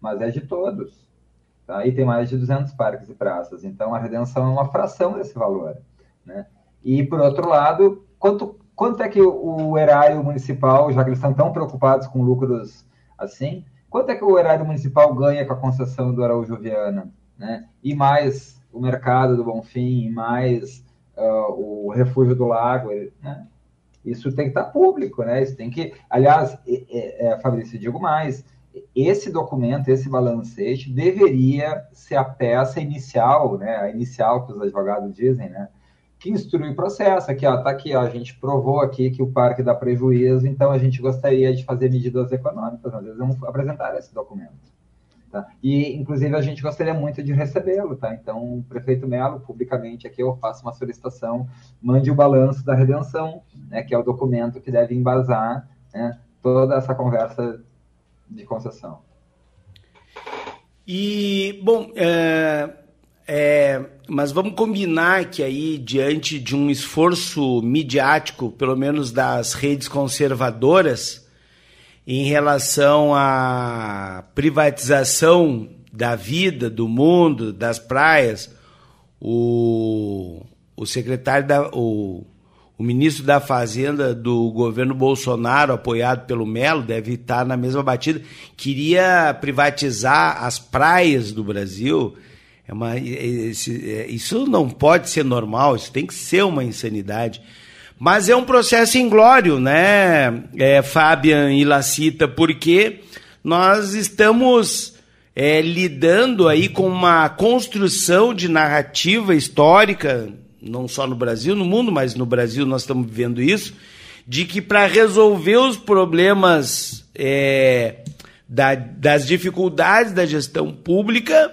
mas é de todos. Tá? E tem mais de 200 parques e praças, então a redenção é uma fração desse valor. Né? E, por outro lado, quanto, quanto é que o erário municipal, já que eles estão tão preocupados com lucros assim, quanto é que o erário municipal ganha com a concessão do Araújo Viana? Né? E mais o mercado do Bonfim, e mais uh, o refúgio do lago, né? Isso tem que estar público, né? Isso tem que, aliás, é, é, Fabrício, digo mais, esse documento, esse balancete, deveria ser a peça inicial, né, a inicial que os advogados dizem, né, que instrui o processo. Aqui, ó, tá aqui, ó, a gente provou aqui que o parque dá prejuízo, então a gente gostaria de fazer medidas econômicas, às vezes vamos apresentar esse documento. Tá? E, inclusive, a gente gostaria muito de recebê-lo, tá? Então, prefeito Melo, publicamente aqui, eu faço uma solicitação, mande o balanço da redenção, né, que é o documento que deve embasar né, toda essa conversa de concessão. E, bom, é, é, mas vamos combinar que aí, diante de um esforço midiático, pelo menos das redes conservadoras, em relação à privatização da vida, do mundo, das praias, o, o secretário da. O, o ministro da Fazenda do governo Bolsonaro, apoiado pelo Melo, deve estar na mesma batida, queria privatizar as praias do Brasil. É uma, é, isso não pode ser normal, isso tem que ser uma insanidade. Mas é um processo inglório, né, é, Fabian e Lacita, porque nós estamos é, lidando aí com uma construção de narrativa histórica, não só no Brasil, no mundo, mas no Brasil nós estamos vivendo isso, de que para resolver os problemas é, da, das dificuldades da gestão pública,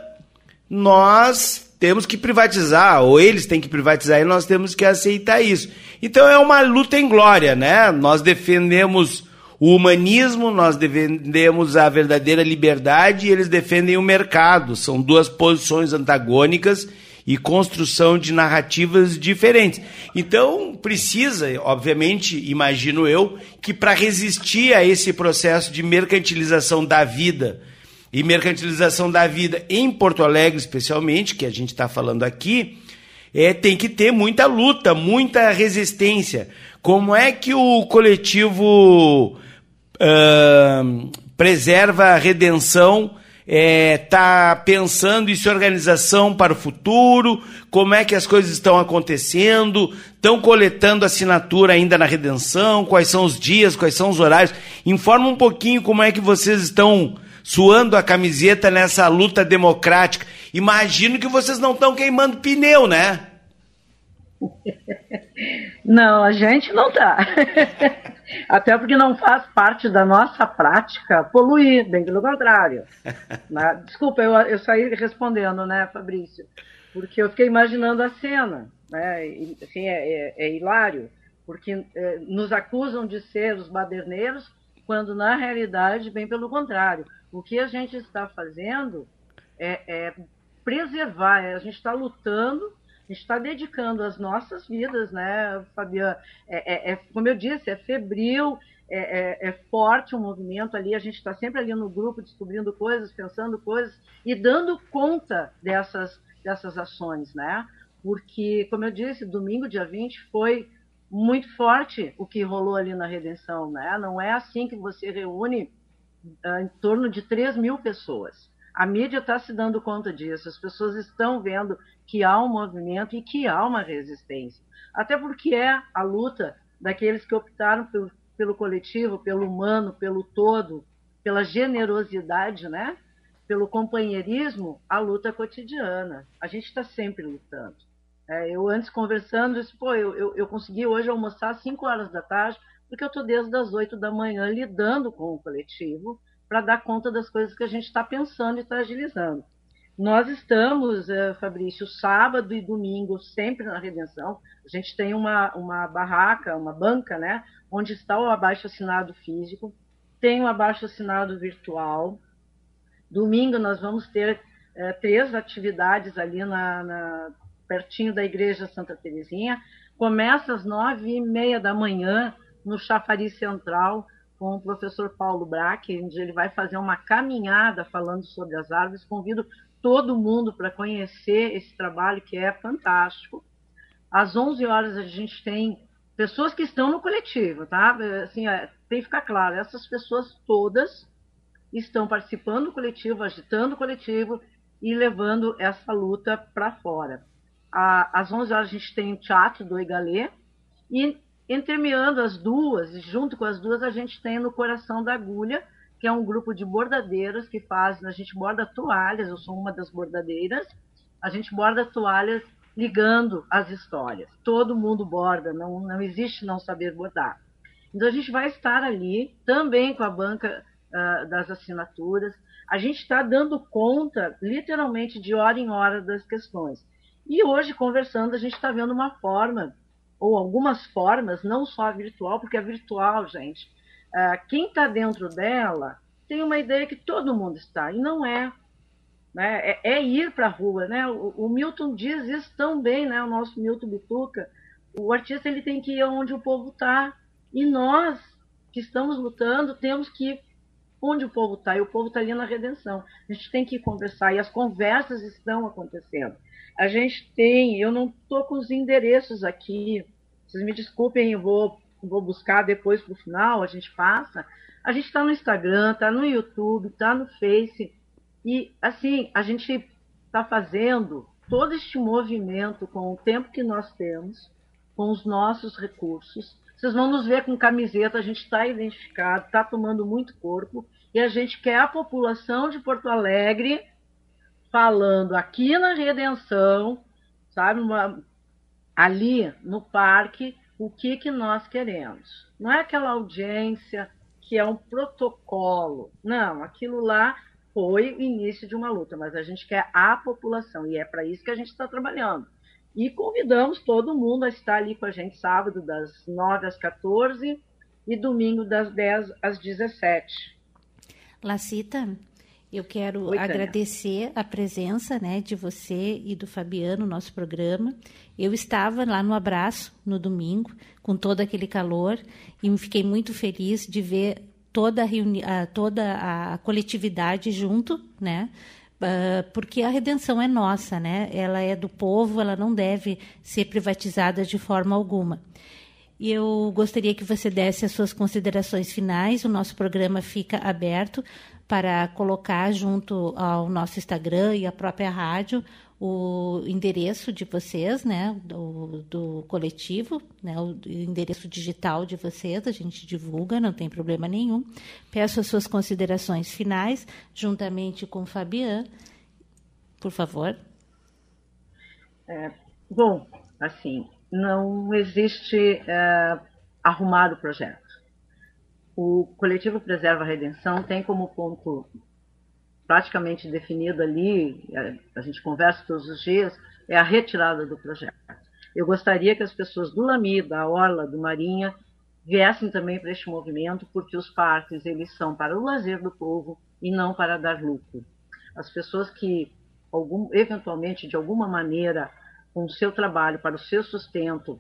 nós temos que privatizar, ou eles têm que privatizar e nós temos que aceitar isso. Então é uma luta em glória, né? Nós defendemos o humanismo, nós defendemos a verdadeira liberdade e eles defendem o mercado. São duas posições antagônicas e construção de narrativas diferentes. Então, precisa, obviamente, imagino eu, que para resistir a esse processo de mercantilização da vida, e mercantilização da vida em Porto Alegre, especialmente, que a gente está falando aqui, é, tem que ter muita luta, muita resistência. Como é que o coletivo uh, preserva a redenção, está é, tá pensando em sua organização para o futuro, como é que as coisas estão acontecendo, estão coletando assinatura ainda na redenção, quais são os dias, quais são os horários. Informa um pouquinho como é que vocês estão suando a camiseta nessa luta democrática. Imagino que vocês não estão queimando pneu, né? Não, a gente não está. <laughs> Até porque não faz parte da nossa prática poluir, bem pelo contrário. <laughs> Né? Desculpa, eu, eu saí respondendo, né, Fabrício? Porque eu fiquei imaginando a cena. Né? E, assim, é, é, é hilário, porque é, nos acusam de ser os baderneiros, quando na realidade, bem pelo contrário. O que a gente está fazendo é, é preservar, é, a gente está lutando a gente está dedicando as nossas vidas, né, Fabiana? É, é, é, como eu disse, é febril, é, é, é forte o movimento ali, a gente está sempre ali no grupo descobrindo coisas, pensando coisas e dando conta dessas, dessas ações, né? Porque, como eu disse, domingo, dia 20, foi muito forte o que rolou ali na Redenção, né? Não é assim que você reúne uh, em torno de 3 mil pessoas. A mídia está se dando conta disso, as pessoas estão vendo que há um movimento e que há uma resistência. Até porque é a luta daqueles que optaram pelo, pelo coletivo, pelo humano, pelo todo, pela generosidade, né? pelo companheirismo, a luta cotidiana. A gente está sempre lutando. É, eu antes conversando, disse, pô, eu, eu, eu, consegui hoje almoçar às 5 horas da tarde, porque eu estou desde as 8 da manhã lidando com o coletivo, para dar conta das coisas que a gente está pensando e está agilizando. Nós estamos, uh, Fabrício, sábado e domingo sempre na Redenção. A gente tem uma, uma barraca, uma banca, né, onde está o abaixo assinado físico, tem o abaixo assinado virtual. Domingo nós vamos ter uh, três atividades ali na, na, pertinho da Igreja Santa Terezinha. Começa às nove e meia da manhã no Chafariz Central, com o professor Paulo Braque, onde ele vai fazer uma caminhada falando sobre as árvores. Convido todo mundo para conhecer esse trabalho que é fantástico. Às 11 horas a gente tem pessoas que estão no coletivo, tá? Assim, é, tem que ficar claro, essas pessoas todas estão participando do coletivo, agitando o coletivo e levando essa luta para fora. às 11 horas a gente tem o teatro do Igalê e Entremeando as duas, junto com as duas, a gente tem no Coração da Agulha, que é um grupo de bordadeiras que fazem, a gente borda toalhas, eu sou uma das bordadeiras, a gente borda toalhas ligando as histórias. Todo mundo borda, não, não existe não saber bordar. Então a gente vai estar ali também com a banca uh, das assinaturas. A gente está dando conta, literalmente, de hora em hora das questões. E hoje, conversando, a gente está vendo uma forma ou algumas formas, não só a virtual, porque a virtual, gente, uh, quem está dentro dela tem uma ideia que todo mundo está, e não é. né? é, é ir para a rua. Né? O, o, Milton diz isso tão bem, né? o nosso Milton Bituca. O artista ele tem que ir onde o povo está. E nós, que estamos lutando, temos que ir onde o povo está. E o povo está ali na redenção. A gente tem que conversar. E as conversas estão acontecendo. A gente tem, eu não estou com os endereços aqui. Vocês me desculpem, eu vou, vou buscar depois para o final, a gente passa. A gente está no Instagram, está no YouTube, está no Face. E, assim, a gente está fazendo todo este movimento com o tempo que nós temos, com os nossos recursos. Vocês vão nos ver com camiseta, a gente está identificado, está tomando muito corpo, e a gente quer a população de Porto Alegre falando aqui na Redenção, sabe, uma, ali no parque, o que, que nós queremos. Não é aquela audiência que é um protocolo. Não, aquilo lá foi o início de uma luta, mas a gente quer a população e é para isso que a gente está trabalhando. E convidamos todo mundo a estar ali com a gente sábado, das 9 às 14 e domingo, das 10 às 17. Lacita, eu quero Oi, agradecer a presença né, de você e do Fabiano no nosso programa. Eu estava lá no abraço no domingo, com todo aquele calor, e me fiquei muito feliz de ver toda a, reuni a, toda a coletividade junto, né? Uh, porque a redenção é nossa, né? Ela é do povo, ela não deve ser privatizada de forma alguma. E eu gostaria que você desse as suas considerações finais. O nosso programa fica aberto para colocar junto ao nosso Instagram e à própria rádio o endereço de vocês, né, do, do coletivo, né, o endereço digital de vocês, a gente divulga, não tem problema nenhum. Peço as suas considerações finais, juntamente com o Fabian, por favor. É, bom, assim, não existe é, arrumar o projeto. O coletivo Preserva a Redenção tem como ponto praticamente definido ali, a, gente conversa todos os dias, é a retirada do projeto. Eu gostaria que as pessoas do Lami, da Orla, do Marinha, viessem também para este movimento, porque os parques eles são para o lazer do povo e não para dar lucro. As pessoas que algum, eventualmente de alguma maneira com o seu trabalho para o seu sustento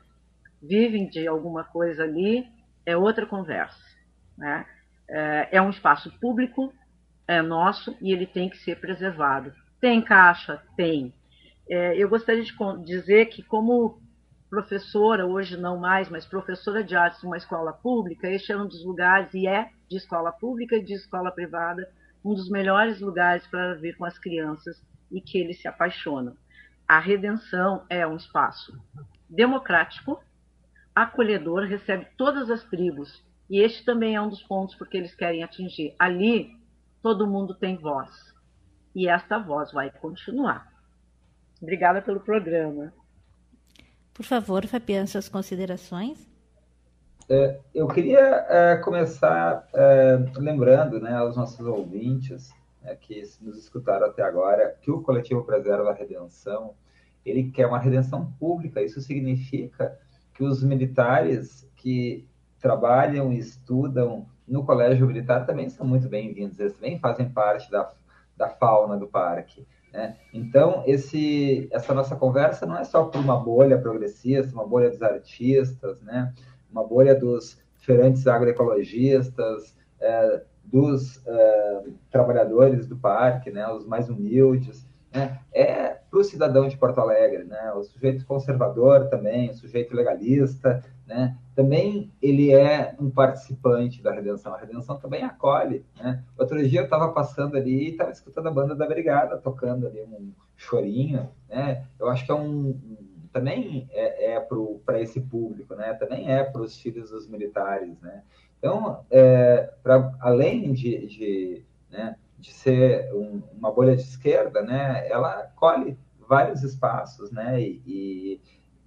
vivem de alguma coisa ali é outra conversa. Né? É, é um espaço público, é nosso e ele tem que ser preservado. Tem caixa? Tem. É, eu gostaria de dizer que, como professora, hoje não mais, mas professora de artes numa escola pública, este é um dos lugares, e é de escola pública e de escola privada, um dos melhores lugares para vir com as crianças e que eles se apaixonam. A redenção é um espaço democrático, acolhedor, recebe todas as tribos, e este também é um dos pontos porque eles querem atingir. Ali todo mundo tem voz. E esta voz vai continuar. Obrigada pelo programa. Por favor, Fabiano, suas considerações? É, eu queria é, começar é, lembrando né, aos nossos ouvintes é, que nos escutaram até agora que o coletivo Preserva a Redenção ele quer uma redenção pública. Isso significa que os militares que trabalham e estudam no colégio militar também são muito bem-vindos, eles também fazem parte da, da fauna do parque. Né? Então, esse, essa nossa conversa não é só por uma bolha progressista, uma bolha dos artistas, né? uma bolha dos feirantes agroecologistas, é, dos é, trabalhadores do parque, né? os mais humildes. Né? É para o cidadão de Porto Alegre, né? o sujeito conservador também, o sujeito legalista, né? Também ele é um participante da redenção. A redenção também acolhe. Né? Outro dia eu estava passando ali e estava escutando a banda da Brigada tocando ali um chorinho. Né? Eu acho que é um. Também é, é para esse público, né? também é para os filhos dos militares. Né? Então, é, pra, além de, de, né, de ser um, uma bolha de esquerda, né, ela acolhe vários espaços, né, e, e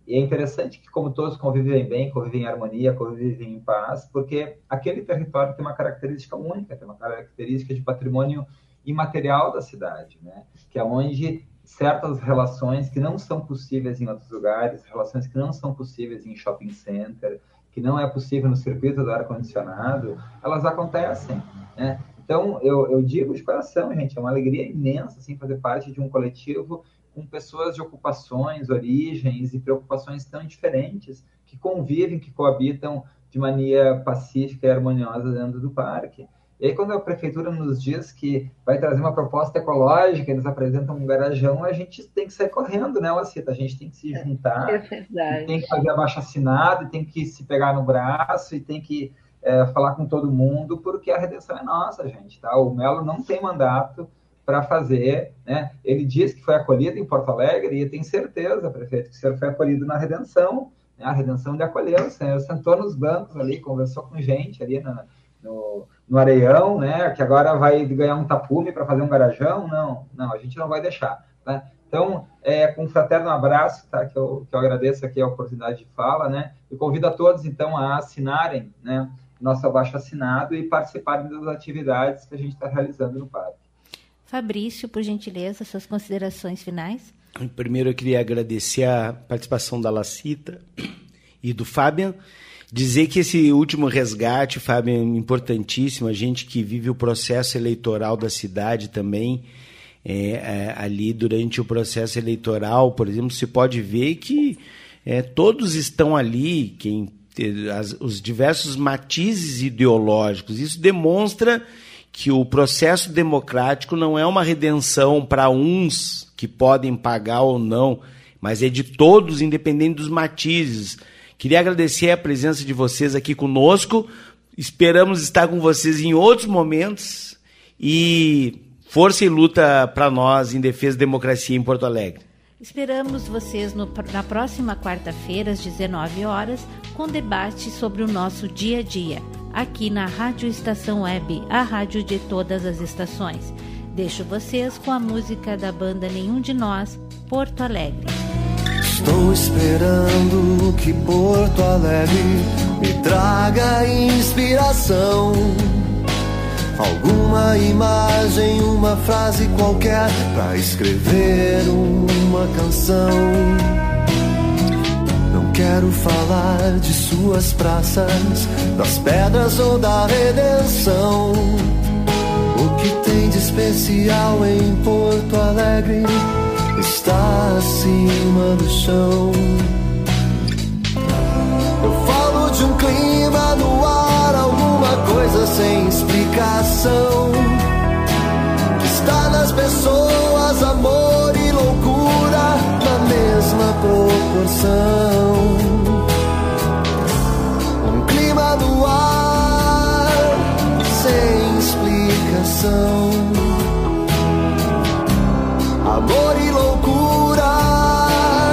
e é interessante que, como todos convivem bem, convivem em harmonia, convivem em paz, porque aquele território tem uma característica única, tem uma característica de patrimônio imaterial da cidade, né? que é onde certas relações que não são possíveis em outros lugares, relações que não são possíveis em shopping center, que não é possível no circuito do ar-condicionado, elas acontecem. Né? Então, eu, eu digo de coração, gente, é uma alegria imensa, assim, fazer parte de um coletivo com pessoas de ocupações, origens e preocupações tão diferentes, que convivem, que coabitam de maneira pacífica e harmoniosa dentro do parque. E aí, quando a prefeitura nos diz que vai trazer uma proposta ecológica, eles apresentam um garajão, a gente tem que sair correndo, né, Lacita? A gente tem que se juntar, é verdade. tem que fazer abaixo assinado, tem que se pegar no braço e tem que é, falar com todo mundo, porque a redenção é nossa, gente, tá? O Melo não tem mandato para fazer, né? Ele diz que foi acolhido em Porto Alegre e tenho certeza, prefeito, que o senhor foi acolhido na redenção, né? A redenção de acolheu, o senhor sentou nos bancos ali, conversou com gente ali na, no no Areião, né? Que agora vai ganhar um tapume para fazer um garajão. Não, não, a gente não vai deixar. Né? Então, é, com um fraterno abraço, tá? Que eu, que eu agradeço aqui a oportunidade de fala, né? E convido a todos, então, a assinarem, né? Nosso abaixo assinado e participarem das atividades que a gente está realizando no parque. Fabrício, por gentileza, suas considerações finais. Primeiro, eu queria agradecer a participação da Lacita e do Fabian. Dizer que esse último resgate, Fábio, é importantíssimo. A gente que vive o processo eleitoral da cidade também, é, é, ali durante o processo eleitoral, por exemplo, se pode ver que é, todos estão ali, quem as, os diversos matizes ideológicos. Isso demonstra que o processo democrático não é uma redenção para uns que podem pagar ou não, mas é de todos, independente dos matizes. Queria agradecer a presença de vocês aqui conosco. Esperamos estar com vocês em outros momentos e força e luta para nós em defesa da democracia em Porto Alegre. Esperamos vocês no, na próxima quarta-feira, às 19 horas, com debate sobre o nosso dia a dia, aqui na Rádio Estação Web, a rádio de todas as estações. Deixo vocês com a música da banda Nenhum de Nós, Porto Alegre. Estou esperando que Porto Alegre me traga inspiração. Alguma imagem, uma frase qualquer para escrever uma canção. Quero falar de suas praças, das pedras ou da redenção. O que tem de especial em Porto Alegre? está acima do chão. Eu falo de um clima no ar, alguma coisa sem explicação. Que está nas pessoas, amor proporção. Um clima no ar sem explicação. Amor e loucura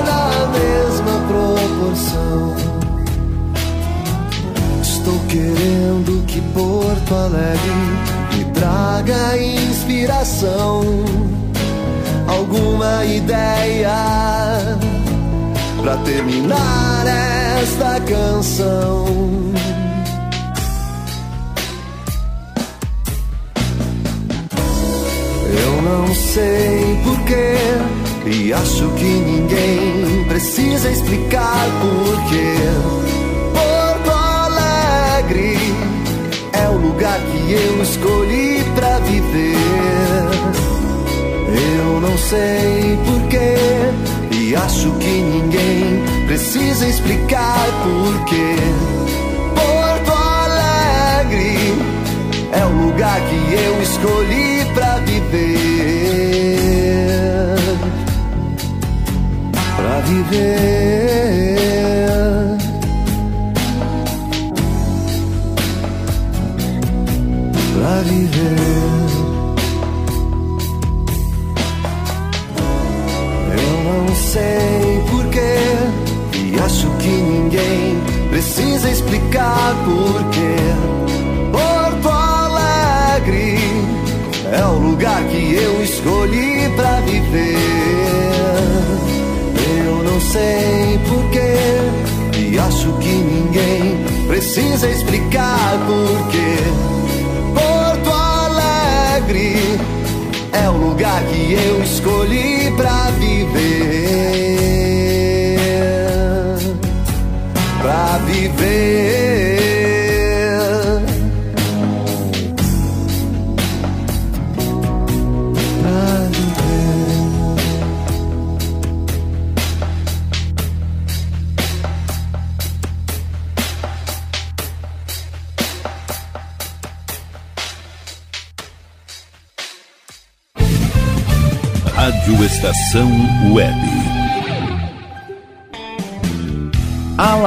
na mesma proporção. Estou querendo que Porto Alegre me traga inspiração, alguma ideia para terminar esta canção. Eu não sei porquê e acho que ninguém precisa explicar porquê. Porto Alegre é o lugar que eu escolhi pra viver. Eu não sei porquê e acho que ninguém precisa explicar porquê. Porto Alegre é o lugar que eu escolhi